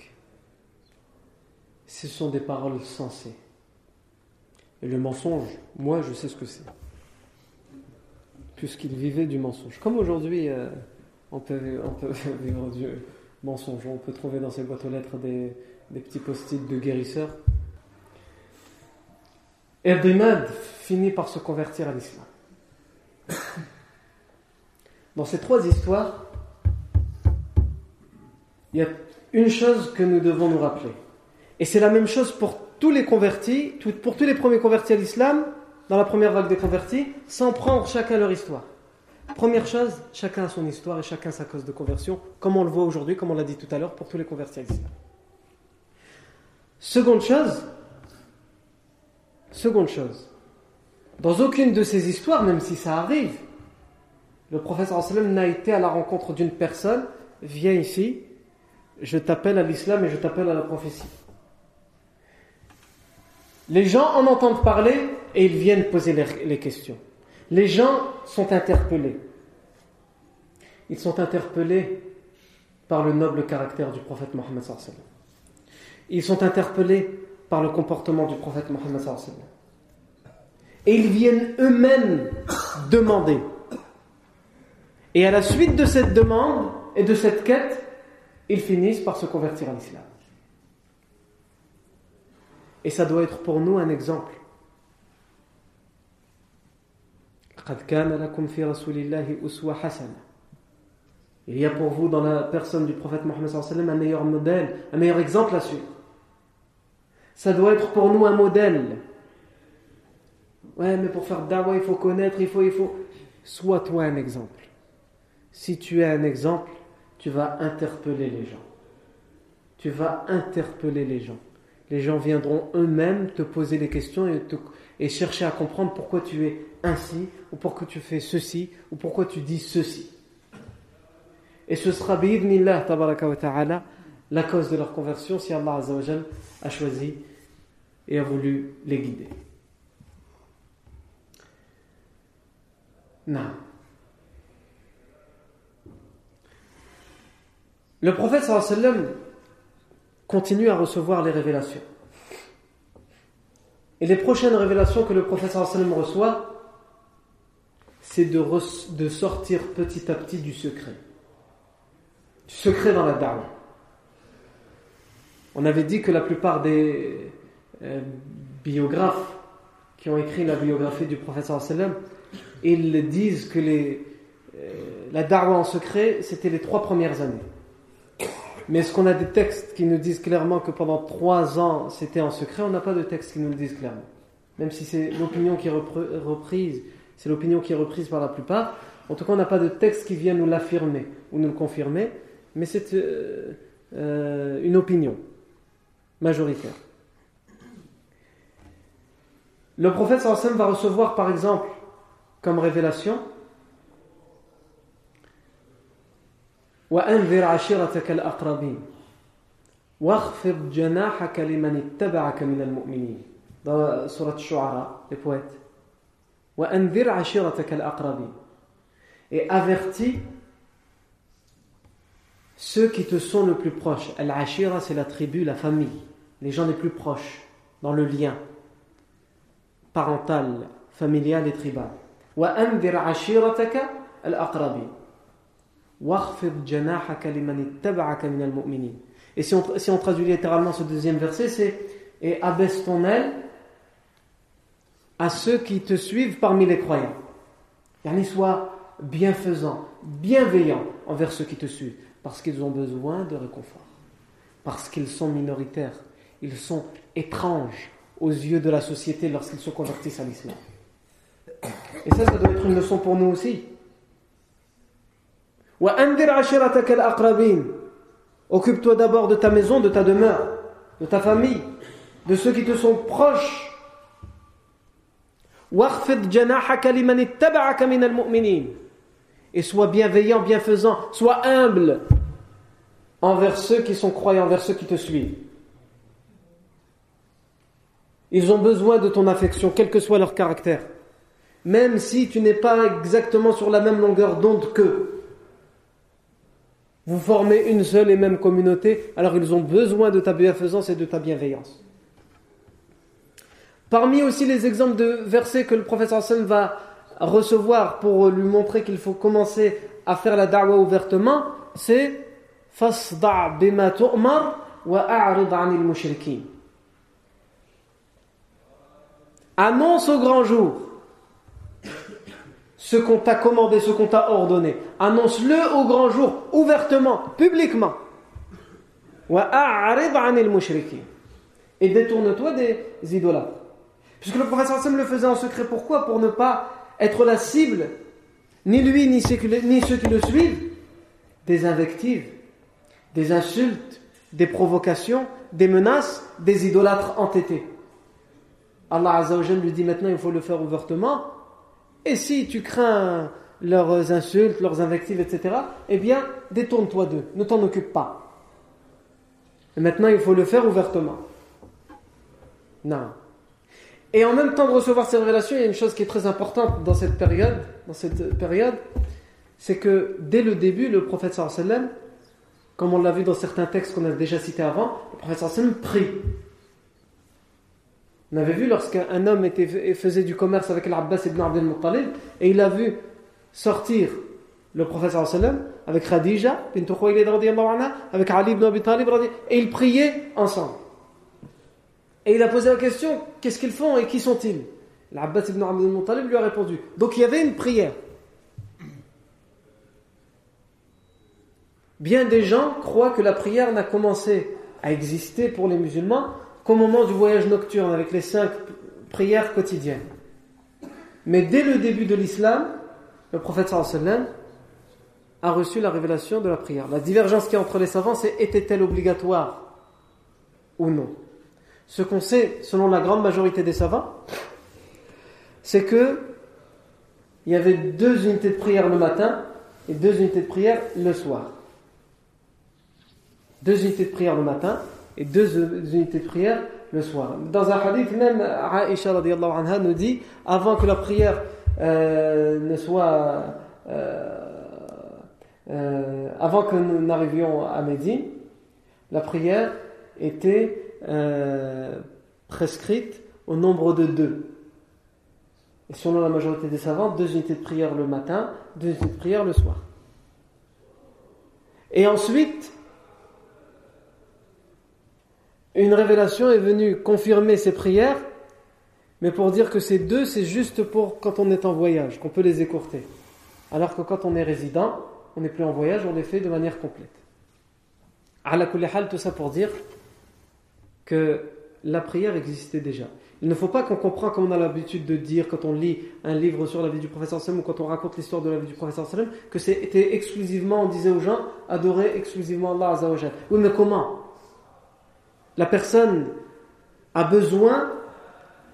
ce sont des paroles sensées. Et le mensonge, moi je sais ce que c'est. Puisqu'il vivait du mensonge. Comme aujourd'hui, euh, on, peut, vivre du mensonge. On peut trouver dans ses boîtes aux lettres des, petits post-it de guérisseurs. Et finit par se convertir à l'islam. Dans ces trois histoires, il y a une chose que nous devons nous rappeler. Et c'est la même chose pour tous les convertis, pour tous les premiers convertis à l'islam, dans la première vague des convertis, sans prendre chacun leur histoire. Première chose, chacun a son histoire et chacun sa cause de conversion, comme on le voit aujourd'hui, comme on l'a dit tout à l'heure, pour tous les convertis à l'islam. Seconde chose, seconde chose, dans aucune de ces histoires, même si ça arrive, le professeur n'a été à la rencontre d'une personne, viens ici, je t'appelle à l'islam et je t'appelle à la prophétie. Les gens en entendent parler et ils viennent poser les questions. Les gens sont interpellés. Ils sont interpellés par le noble caractère du prophète Mohammed Ils sont interpellés par le comportement du prophète Mohammed Et ils viennent eux-mêmes demander. Et à la suite de cette demande et de cette quête, ils finissent par se convertir à l'islam. Et ça doit être pour nous un exemple. Il y a pour vous dans la personne du prophète Mohammed un meilleur modèle, un meilleur exemple à suivre. Ça doit être pour nous un modèle. Ouais, mais pour faire dawa, il faut connaître, il faut, il faut. Sois toi un exemple. Si tu es un exemple, tu vas interpeller les gens. Tu vas interpeller les gens. Les gens viendront eux-mêmes te poser des questions et, chercher à comprendre pourquoi tu es ainsi, ou pourquoi tu fais ceci, ou pourquoi tu dis ceci. Et ce sera, wa ta'ala, la cause de leur conversion si Allah a choisi et a voulu les guider. Non. Le prophète sallam continue à recevoir les révélations. Et les prochaines révélations que le prophète sallam reçoit, c'est de, sortir petit à petit du secret. Du secret dans la da'wah. On avait dit que la plupart des euh, biographes qui ont écrit la biographie du prophète sallam, ils disent que euh, la da'wah en secret, c'était les trois premières années. Mais est-ce qu'on a des textes qui nous disent clairement que pendant trois ans c'était en secret On n'a pas de textes qui nous le disent clairement. Même si c'est l'opinion qui est reprise, c'est l'opinion qui est reprise par la plupart. En tout cas, on n'a pas de texte qui vient nous l'affirmer ou nous le confirmer, mais c'est euh, euh, une opinion majoritaire. Le prophète sallam va recevoir par exemple comme révélation وأنذر عشيرتك الأقربين واخفض جناحك لمن اتبعك من المؤمنين dans سورة الشعراء les poètes وأنذر عشيرتك الأقربين et avertis ceux qui te sont le plus proches Al-Ashira c'est la tribu, la famille les gens les plus proches dans le lien parental, familial et tribal وأنذر عشيرتك الأقربين et si on, si on traduit littéralement ce deuxième verset, c'est Et abaisse ton aile à ceux qui te suivent parmi les croyants. Yani sois bienfaisant, bienveillant envers ceux qui te suivent, parce qu'ils ont besoin de réconfort, parce qu'ils sont minoritaires, ils sont étranges aux yeux de la société lorsqu'ils se convertissent à l'islam. Et ça, ça doit être une leçon pour nous aussi. Occupe-toi d'abord de ta maison, de ta demeure, de ta famille, de ceux qui te sont proches. Et sois bienveillant, bienfaisant, sois humble envers ceux qui sont croyants, envers ceux qui te suivent. Ils ont besoin de ton affection, quel que soit leur caractère. Même si tu n'es pas exactement sur la même longueur d'onde qu'eux vous formez une seule et même communauté, alors ils ont besoin de ta bienfaisance et de ta bienveillance. Parmi aussi les exemples de versets que le professeur Hassan va recevoir pour lui montrer qu'il faut commencer à faire la da'wa ouvertement, c'est Fasda' bima tu'mar wa 'anil. Annonce au grand jour ce qu'on t'a commandé, ce qu'on t'a ordonné. Annonce-le au grand jour, ouvertement, publiquement. Et détourne-toi des idolâtres. Puisque le professeur Sam le faisait en secret, pourquoi? Pour ne pas être la cible, ni lui, ni ceux, qui, le suivent, des invectives, des insultes, des provocations, des menaces, des idolâtres entêtés. Allah Azzawajal lui dit maintenant il faut le faire ouvertement et si tu crains leurs insultes, leurs invectives, etc., eh bien, détourne-toi d'eux, ne t'en occupe pas. Et maintenant, il faut le faire ouvertement. Non. Et en même temps de recevoir ces révélations, il y a une chose qui est très importante dans cette période, dans cette période, c'est que dès le début, le prophète sallam, comme on l'a vu dans certains textes qu'on a déjà cités avant, le prophète sallam prie. On avait vu lorsqu'un homme faisait du commerce avec l'Abbas ibn Abdel Muttalib et il a vu sortir le prophète avec Khadija avec Ali ibn Abi Talib et ils priaient ensemble. Et il a posé la question qu'est-ce qu'ils font et qui sont-ils? L'Abbas ibn Abdul Muttalib lui a répondu. Donc il y avait une prière. Bien des gens croient que la prière n'a commencé à exister pour les musulmans qu'au moment du voyage nocturne avec les cinq prières quotidiennes. Mais dès le début de l'islam, le prophète sallam a reçu la révélation de la prière. La divergence qu'il y a entre les savants, c'est était-elle obligatoire ou non Ce qu'on sait, selon la grande majorité des savants, c'est que il y avait deux unités de prière le matin et deux unités de prière le soir. Deux unités de prière le matin et deux unités de prière le soir. Dans un hadith, même Aisha anha nous dit avant que la prière euh, ne soit. Euh, euh, avant que nous n'arrivions à Médine, la prière était prescrite au nombre de deux. Et selon la majorité des savants, deux unités de prière le matin, deux unités de prière le soir. Et ensuite, une révélation est venue confirmer ces prières, mais pour dire que ces deux, c'est juste pour quand on est en voyage, qu'on peut les écourter. Alors que quand on est résident, on n'est plus en voyage, on les fait de manière complète. tout ça pour dire que la prière existait déjà. Il ne faut pas qu'on comprenne comme on a l'habitude de dire quand on lit un livre sur la vie du professeur Sallam ou quand on raconte l'histoire de la vie du professeur Sallam que c'était exclusivement, on disait aux gens, adorer exclusivement Allah Azzawajal. Oui, mais comment? La personne a besoin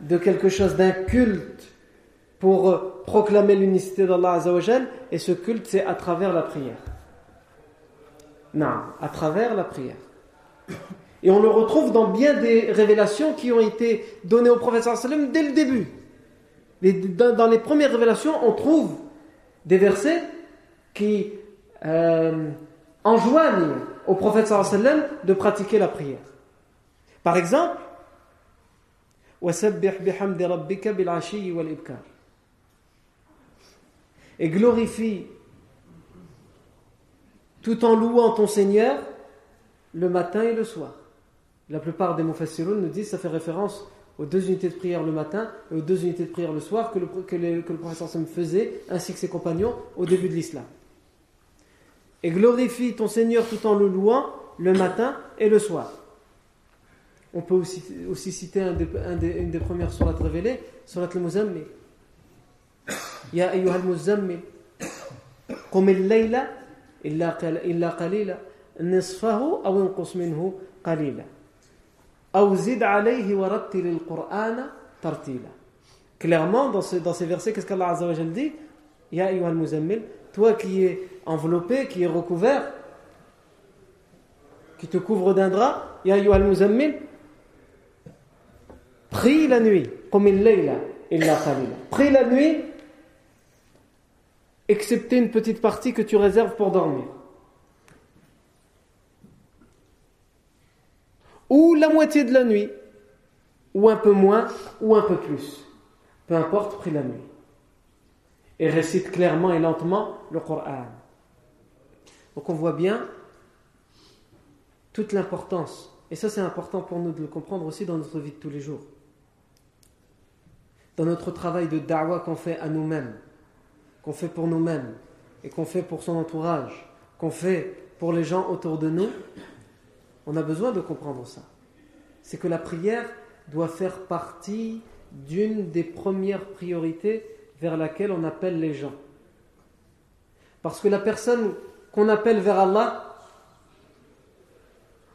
de quelque chose, d'un culte pour proclamer l'unicité d'Allah Azzawajal, et ce culte c'est à travers la prière. Non, à travers la prière. Et on le retrouve dans bien des révélations qui ont été données au prophète sallam dès le début. Dans les premières révélations, on trouve des versets qui euh, enjoignent au prophète sallam de pratiquer la prière. Par exemple, et glorifie tout en louant ton Seigneur le matin et le soir. La plupart des Mufassiroun nous disent ça fait référence aux deux unités de prière le matin et aux deux unités de prière le soir que le, que professeur faisait ainsi que ses compagnons au début de l'islam. Et glorifie ton Seigneur tout en le louant le matin et le soir. On peut aussi, aussi citer une des premières surates révélées, surat al-Muzammil. Ya ayyuha al-Muzammil, qum al-layla illa qalila, nisfahu aw inqus minhu qalila. Aw zid alayhi wa rattil al-Qur'ana tartila. Clairement, dans, ce, dans ces versets, qu'est-ce qu'Allah Azza wa dit? Ya ayyuha al-Muzammil, toi qui es enveloppé, qui es recouvert, qui te couvre d'un drap, Ya ayyuha al-Muzammil, Prie la nuit. Prie la nuit, excepté une petite partie que tu réserves pour dormir. Ou la moitié de la nuit, ou un peu moins, ou un peu plus. Peu importe, prie la nuit. Et récite clairement et lentement le Coran. Donc on voit bien toute l'importance. Et ça c'est important pour nous de le comprendre aussi dans notre vie de tous les jours dans notre travail de da'wah qu'on fait à nous-mêmes, qu'on fait pour nous-mêmes, et qu'on fait pour son entourage, qu'on fait pour les gens autour de nous, on a besoin de comprendre ça. C'est que la prière doit faire partie d'une des premières priorités vers laquelle on appelle les gens. Parce que la personne qu'on appelle vers Allah,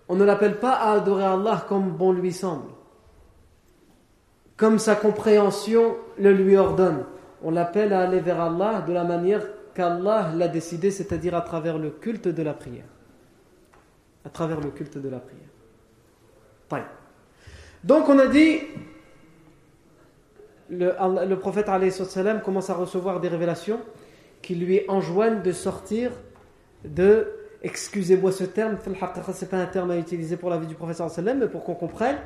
on ne l'appelle pas à adorer Allah comme bon lui semble comme sa compréhension le lui ordonne. On l'appelle à aller vers Allah de la manière qu'Allah l'a décidé, c'est-à-dire à travers le culte de la prière. À travers le culte de la prière. Donc on a dit, le, le prophète commence à recevoir des révélations qui lui enjoignent de sortir de, excusez-moi ce terme, c'est pas un terme à utiliser pour la vie du prophète mais pour qu'on comprenne,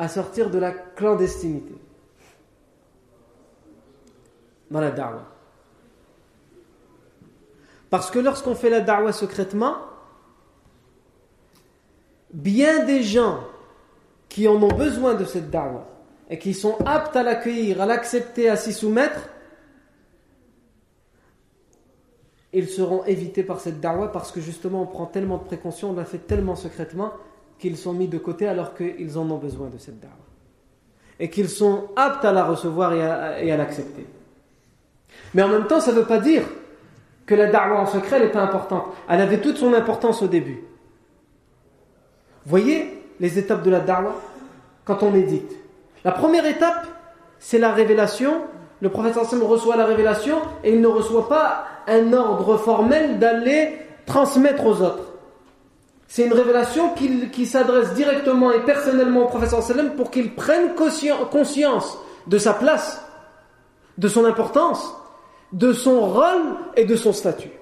à sortir de la clandestinité dans la da'wah. Parce que lorsqu'on fait la da'wah secrètement, bien des gens qui en ont besoin de cette da'wah et qui sont aptes à l'accueillir, à l'accepter, à s'y soumettre, ils seront évités par cette da'wah parce que justement on prend tellement de précautions, on l'a fait tellement secrètement qu'ils sont mis de côté alors qu'ils en ont besoin de cette da'wah. Et qu'ils sont aptes à la recevoir et à, l'accepter. Mais en même temps, ça ne veut pas dire que la da'wah en secret n'est pas importante. Elle avait toute son importance au début. Voyez les étapes de la da'wah quand on médite. La première étape, c'est la révélation. Le prophète reçoit la révélation et il ne reçoit pas un ordre formel d'aller transmettre aux autres. C'est une révélation qui, s'adresse directement et personnellement au prophète pour qu'il prenne conscience de sa place, de son importance, de son rôle et de son statut.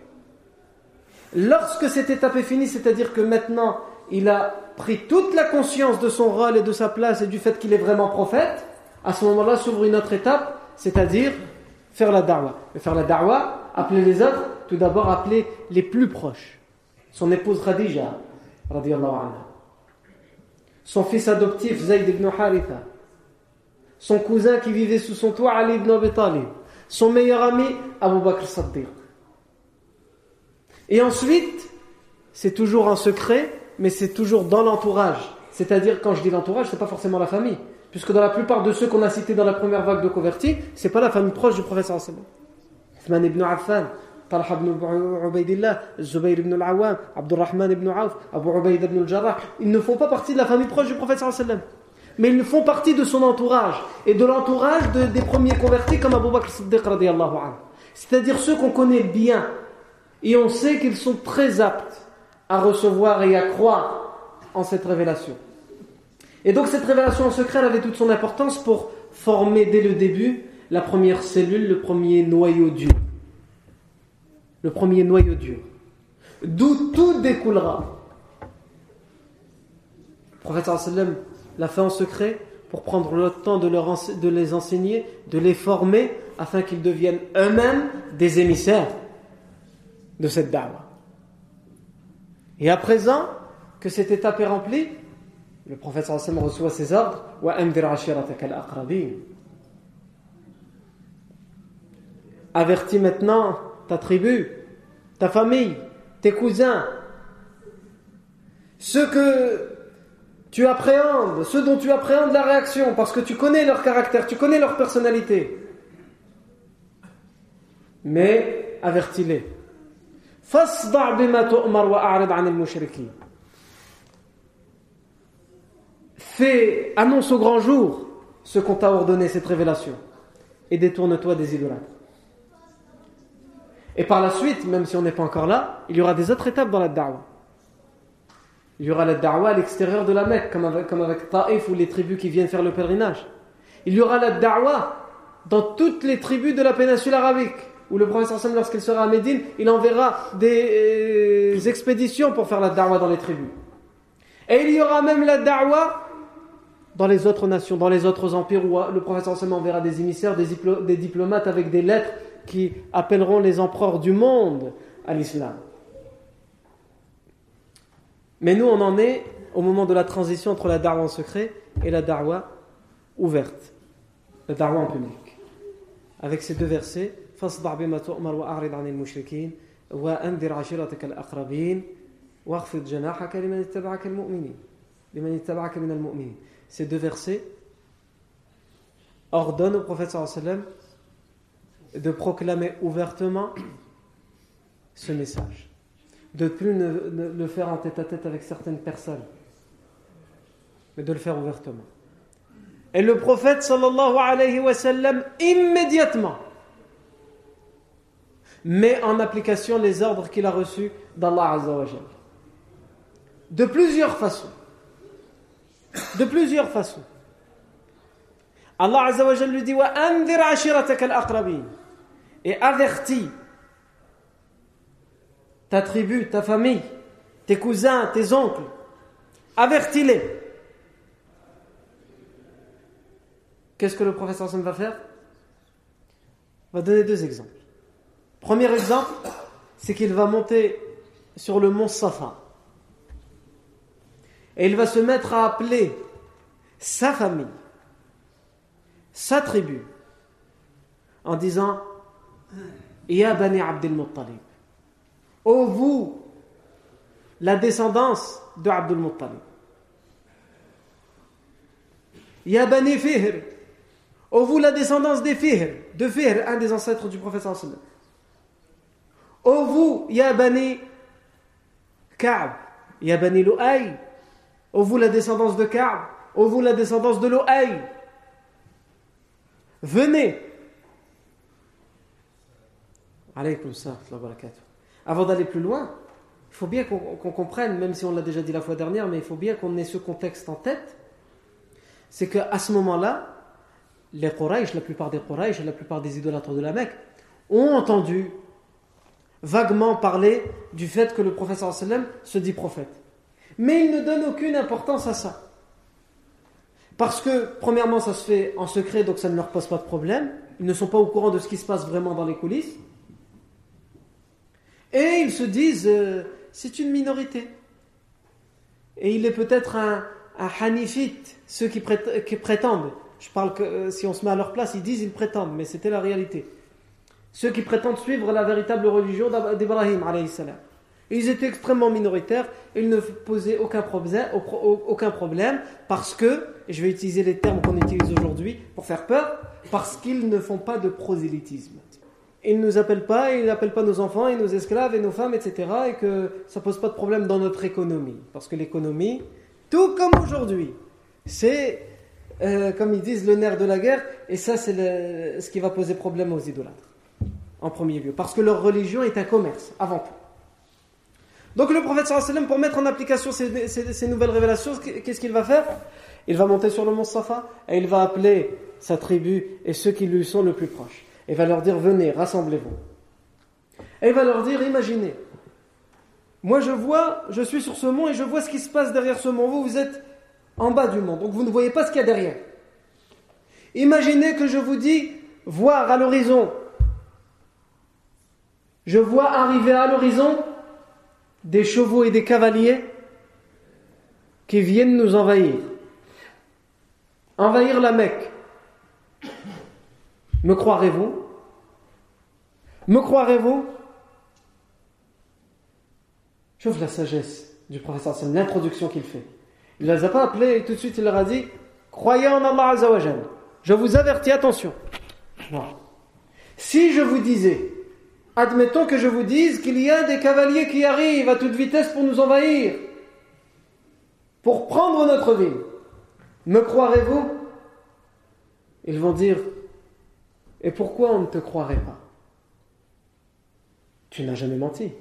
Lorsque cette étape est finie, c'est-à-dire que maintenant il a pris toute la conscience de son rôle et de sa place et du fait qu'il est vraiment prophète, à ce moment-là s'ouvre une autre étape, c'est-à-dire faire la da'wah. Et faire la da'wah, appeler les autres, tout d'abord appeler les plus proches. Son épouse Khadija. Son fils adoptif Zayd ibn Haritha. Son cousin qui vivait sous son toit Ali ibn Abi Talib. Son meilleur ami Abu Bakr Saddiq. Et ensuite, c'est toujours en secret, mais c'est toujours dans l'entourage. C'est-à-dire, quand je dis l'entourage, c'est pas forcément la famille. Puisque dans la plupart de ceux qu'on a cités dans la première vague de convertis, c'est pas la famille proche du professeur. Uthman ibn Affan, Talha ibn Ubaidillah, Zubayr ibn al-Awwam, Abdurrahman ibn Auf, Abu Ubaid ibn al-Jarrah, ils ne font pas partie de la famille proche du professeur sallam. Mais ils font partie de son entourage et de l'entourage des premiers convertis comme Abu Bakr Siddiq radiallahu anhu. C'est-à-dire ceux qu'on connaît bien et on sait qu'ils sont très aptes à recevoir et à croire en cette révélation. Et donc cette révélation en secret, avait toute son importance pour former dès le début la première cellule, le premier noyau dur. Le premier noyau dur. D'où tout découlera. Le prophète l'a fait en secret pour prendre le temps de, leur les enseigner, de les former, afin qu'ils deviennent eux-mêmes des émissaires de cette dame. Et à présent que cette étape est remplie, le prophète sallallahu reçoit ses ordres Avertis maintenant ta tribu, ta famille, tes cousins, ceux que tu appréhendes, ceux dont tu appréhendes la réaction, parce que tu connais leur caractère, tu connais leur personnalité. Mais avertis-les. Fais, annonce au grand jour ce qu'on t'a ordonné, cette révélation. Et détourne-toi des idolâtres. Et par la suite, même si on n'est pas encore là, il y aura des autres étapes dans la da'wah. Il y aura la da'wah à l'extérieur de la Mecque, comme avec, comme Taif ou les tribus qui viennent faire le pèlerinage. Il y aura la da'wah dans toutes les tribus de la péninsule arabique où le prophète lorsqu'il sera à Médine, il enverra des euh, expéditions pour faire la da'wah dans les tribus. Et il y aura même la da'wah dans les autres nations, dans les autres empires où le prophète enverra des émissaires, des, diplomates avec des lettres qui appelleront les empereurs du monde à l'islam. Mais nous, on en est au moment de la transition entre la da'wah en secret et la da'wah ouverte, la da'wah en public. Avec ces deux versets, فاصدع بما تؤمر وأعرض عن المشركين وأنذر عشيرتك الأقربين واخفض جناحك لمن اتبعك المؤمنين لمن اتبعك من المؤمنين Ces deux versets ordonnent au prophète sallallahu alayhi wa sallam de proclamer ouvertement ce message. De plus ne, le faire en tête à tête avec certaines personnes, mais de le faire ouvertement. Et le prophète sallallahu alayhi wa sallam, immédiatement, met en application les ordres qu'il a reçus d'Allah Azzawajal. De plusieurs façons. De plusieurs façons. Allah Azzawajal lui dit Et avertis ta tribu, ta famille, tes cousins, tes oncles. Avertis-les. Qu'est-ce que le professeur Sam va faire? Il va donner deux exemples. Premier exemple, c'est qu'il va monter sur le mont Safa. Et il va se mettre à appeler sa famille, sa tribu, en disant Ya Bani Abdel Muttalib, ô vous, la descendance de Abdul Muttalib. Ya Bani Fihr, ô vous, la descendance des Fihr, de Fihr, un des ancêtres du prophète sallallahu Ô vous, Ya Bani Ka'b, Ya Bani Lu'ay, ô vous, la descendance de Ka'b, ô vous, la descendance de Lu'ay, venez. Avant d'aller plus loin, il faut bien qu'on comprenne, même si on l'a déjà dit la fois dernière, mais il faut bien qu'on ait ce contexte en tête. C'est qu'à ce moment-là, les Quraysh, la plupart des Quraysh, la plupart des idolâtres de la Mecque, ont entendu vaguement parler du fait que le professeur sallam se dit prophète. Mais ils ne donnent aucune importance à ça. Parce que, premièrement, ça se fait en secret, donc ça ne leur pose pas de problème. Ils ne sont pas au courant de ce qui se passe vraiment dans les coulisses. Et ils se disent, euh, c'est une minorité. Et il est peut-être un, hanifite, ceux qui, prétendent. Je parle que euh, si on se met à leur place, ils disent, ils prétendent, mais c'était la réalité. Ceux qui prétendent suivre la véritable religion d'Ibrahim, ils étaient extrêmement minoritaires, ils ne posaient aucun problème, parce que, et je vais utiliser les termes qu'on utilise aujourd'hui pour faire peur, parce qu'ils ne font pas de prosélytisme. Ils ne nous appellent pas, ils n'appellent pas nos enfants et nos esclaves et nos femmes, etc. Et que ça pose pas de problème dans notre économie. Parce que l'économie, tout comme aujourd'hui, c'est, euh, comme ils disent, le nerf de la guerre. Et ça, c'est ce qui va poser problème aux idolâtres, en premier lieu. Parce que leur religion est un commerce, avant tout. Donc le prophète sallam, pour mettre en application ces, nouvelles révélations, qu'est-ce qu'il va faire? Il va monter sur le mont Safa et il va appeler sa tribu et ceux qui lui sont le plus proches et va leur dire venez, rassemblez-vous. Et il va leur dire imaginez, moi je vois, je suis sur ce mont et je vois ce qui se passe derrière ce mont. Vous, vous êtes en bas du mont, donc vous ne voyez pas ce qu'il y a derrière. Imaginez que je vous dis voir à l'horizon. Je vois arriver à l'horizon des chevaux et des cavaliers qui viennent nous envahir. Envahir la Mecque. Me croirez-vous? Me croirez-vous? Je la sagesse du professeur c'est l'introduction qu'il fait. Il ne les a pas appelés et tout de suite il leur a dit Croyez en Allah Azzawajal. Je vous avertis, attention. Si je vous disais, admettons que je vous dise qu'il y a des cavaliers qui arrivent à toute vitesse pour nous envahir, pour prendre notre ville, me croirez-vous? Ils vont dire et pourquoi on ne te croirait pas? Tu n'as jamais menti.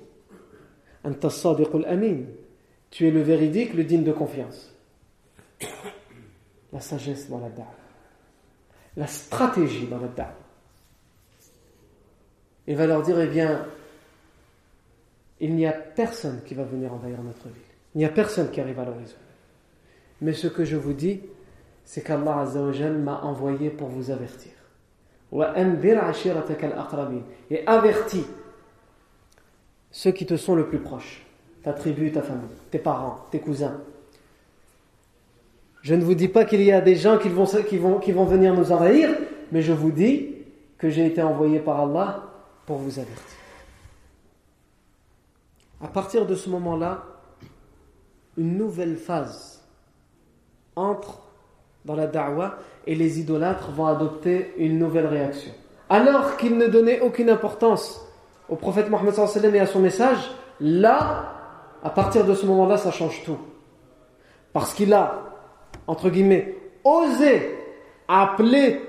Tu es le véridique, le digne de confiance. La sagesse dans la da'wah. La stratégie dans la da'wah. Il va leur dire, eh bien, il n'y a personne qui va venir envahir notre ville. Il n'y a personne qui arrive à l'horizon. Mais ce que je vous dis, c'est qu'Allah m'a envoyé pour vous avertir et avertis ceux qui te sont le plus proches, ta tribu, ta famille, tes parents, tes cousins. Je ne vous dis pas qu'il y a des gens qui vont, qui, vont, qui vont venir nous envahir, mais je vous dis que j'ai été envoyé par Allah pour vous avertir. À partir de ce moment-là, une nouvelle phase entre dans la da'wah et les idolâtres vont adopter une nouvelle réaction. Alors qu'ils ne donnaient aucune importance au prophète Mohammed et à son message, là, à partir de ce moment-là, ça change tout. Parce qu'il a, entre guillemets, osé appeler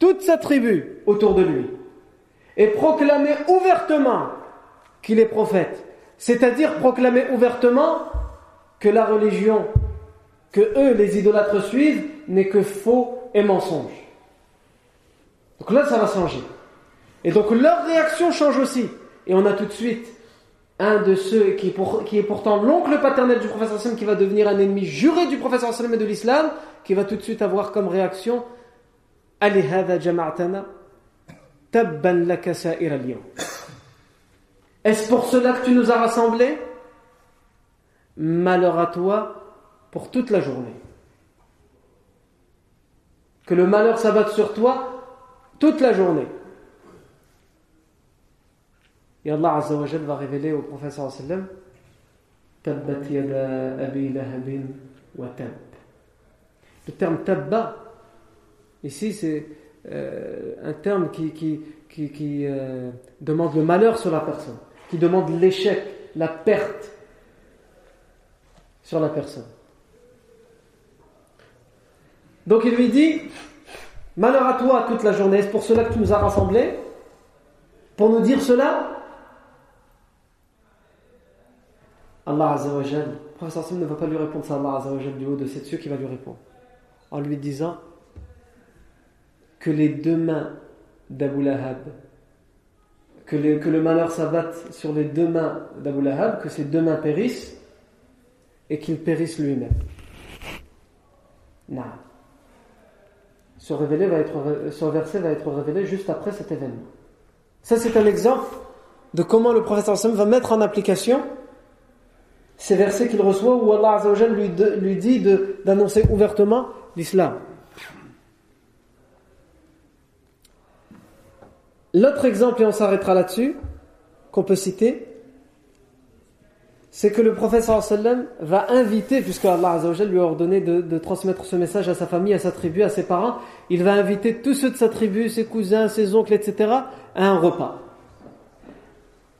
toute sa tribu autour de lui et proclamer ouvertement qu'il est prophète. C'est-à-dire proclamer ouvertement que la religion que eux, les idolâtres, suivent n'est que faux et mensonge. Donc là, ça va changer. Et donc leur réaction change aussi. Et on a tout de suite un de ceux qui, est pourtant l'oncle paternel du professeur qui va devenir un ennemi juré du professeur Sallam et de l'islam, qui va tout de suite avoir comme réaction Est-ce pour cela que tu nous as rassemblés? Malheur à toi pour toute la journée. Que le malheur s'abatte sur toi toute la journée. Et Allah Azza va révéler au prophète sallam Tabbat yada abi lahabin wa tab. Le terme tabba, ici c'est euh, un terme qui, qui, qui, euh, demande le malheur sur la personne, qui demande l'échec, la perte sur la personne. Donc il lui dit Malheur à toi toute la journée, c'est pour cela que tu nous as rassemblés Pour nous dire cela Allah Azzawajal, le professeur ne va pas lui répondre, ça Allah Azzawajal du haut de ses cieux qui va lui répondre. En lui disant que les deux mains d'Abu Lahab, que, le malheur s'abatte sur les deux mains d'Abu Lahab, que ces deux mains périssent et qu'il périsse lui-même. Non. Ce, révélé va être, verset va être révélé juste après cet événement. Ça, c'est un exemple de comment le prophète va mettre en application ces versets qu'il reçoit où Allah lui, lui dit d'annoncer ouvertement l'islam. L'autre exemple, et on s'arrêtera là-dessus, qu'on peut citer, c'est que le prophète sallam va inviter, puisque Allah lui a ordonné de, transmettre ce message à sa famille, à sa tribu, à ses parents, il va inviter tous ceux de sa tribu, ses cousins, ses oncles, etc., à un repas.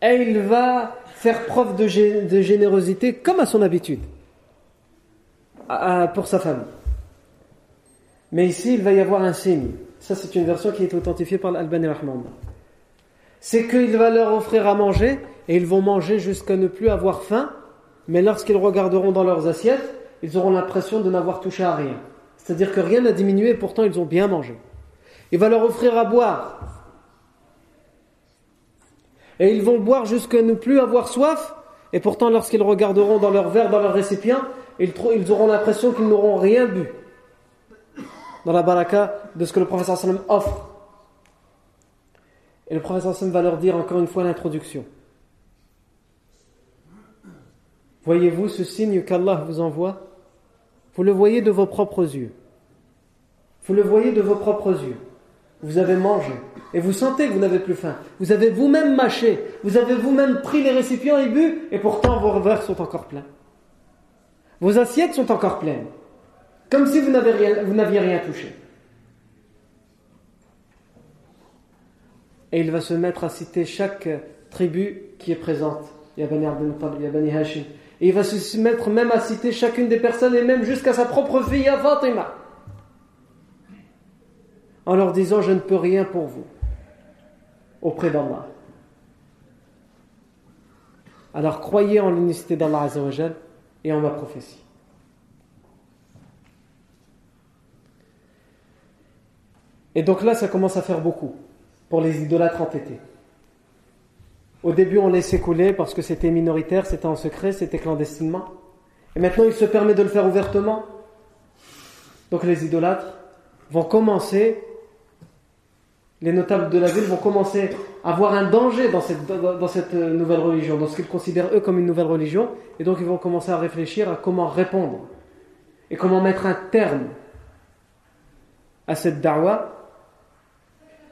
Et il va faire preuve de, générosité comme à son habitude pour sa famille. Mais ici, il va y avoir un signe. Ça, c'est une version qui est authentifiée par l'Albani Rahman. C'est qu'il va leur offrir à manger et ils vont manger jusqu'à ne plus avoir faim. Mais lorsqu'ils regarderont dans leurs assiettes, ils auront l'impression de n'avoir touché à rien. C'est-à-dire que rien n'a diminué et pourtant ils ont bien mangé. Il va leur offrir à boire et ils vont boire jusqu'à ne plus avoir soif, et pourtant lorsqu'ils regarderont dans leur verre, dans leur récipient, ils, auront l'impression qu'ils n'auront rien bu. Dans la baraka de ce que le professeur sallam offre. Et le professeur sallam va leur dire encore une fois l'introduction. Voyez-vous ce signe qu'Allah vous envoie? Vous le voyez de vos propres yeux. Vous le voyez de vos propres yeux. Vous avez mangé et vous sentez que vous n'avez plus faim. Vous avez vous-même mâché, vous avez vous-même pris les récipients et bu, et pourtant vos verres sont encore pleins. Vos assiettes sont encore pleines, comme si vous n'aviez rien, touché. Et il va se mettre à citer chaque tribu qui est présente. Il y a Bani il y a Hashim. Et il va se mettre même à citer chacune des personnes et même jusqu'à sa propre fille, Fatima. En leur disant, je ne peux rien pour vous auprès d'Allah. Alors croyez en l'unicité d'Allah Azzawajal et en ma prophétie. Et donc là, ça commence à faire beaucoup pour les idolâtres entêtés. Au début, on laissait couler parce que c'était minoritaire, c'était en secret, c'était clandestinement. Et maintenant, il se permet de le faire ouvertement. Donc les idolâtres vont commencer les notables de la ville vont commencer à voir un danger dans cette, dans cette nouvelle religion, dans ce qu'ils considèrent eux comme une nouvelle religion, et donc ils vont commencer à réfléchir à comment répondre et comment mettre un terme à cette da'wah.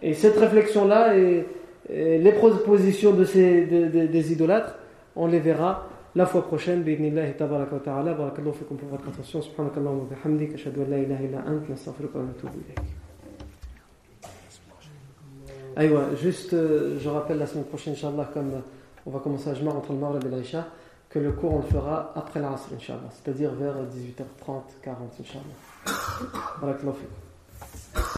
Et cette réflexion-là et, les propositions de ces, des idolâtres, on les verra la fois prochaine. B'idnillahi tabaraka wa ta'ala. Barakallahu fikum pour votre attention. Subhanakallahu wa bihamdik. Ashhadu an la ilaha illa ant. Nastaghfiruka wa natubu ilayk. Juste, euh, je rappelle la semaine prochaine, Inch'Allah, comme euh, on va commencer à Jmar entre le Maghreb et l'Aïcha, que le cours on le fera après l'Asr, Inch'Allah, c'est-à-dire vers 18h30, 40, Inch'Allah. Barakallahu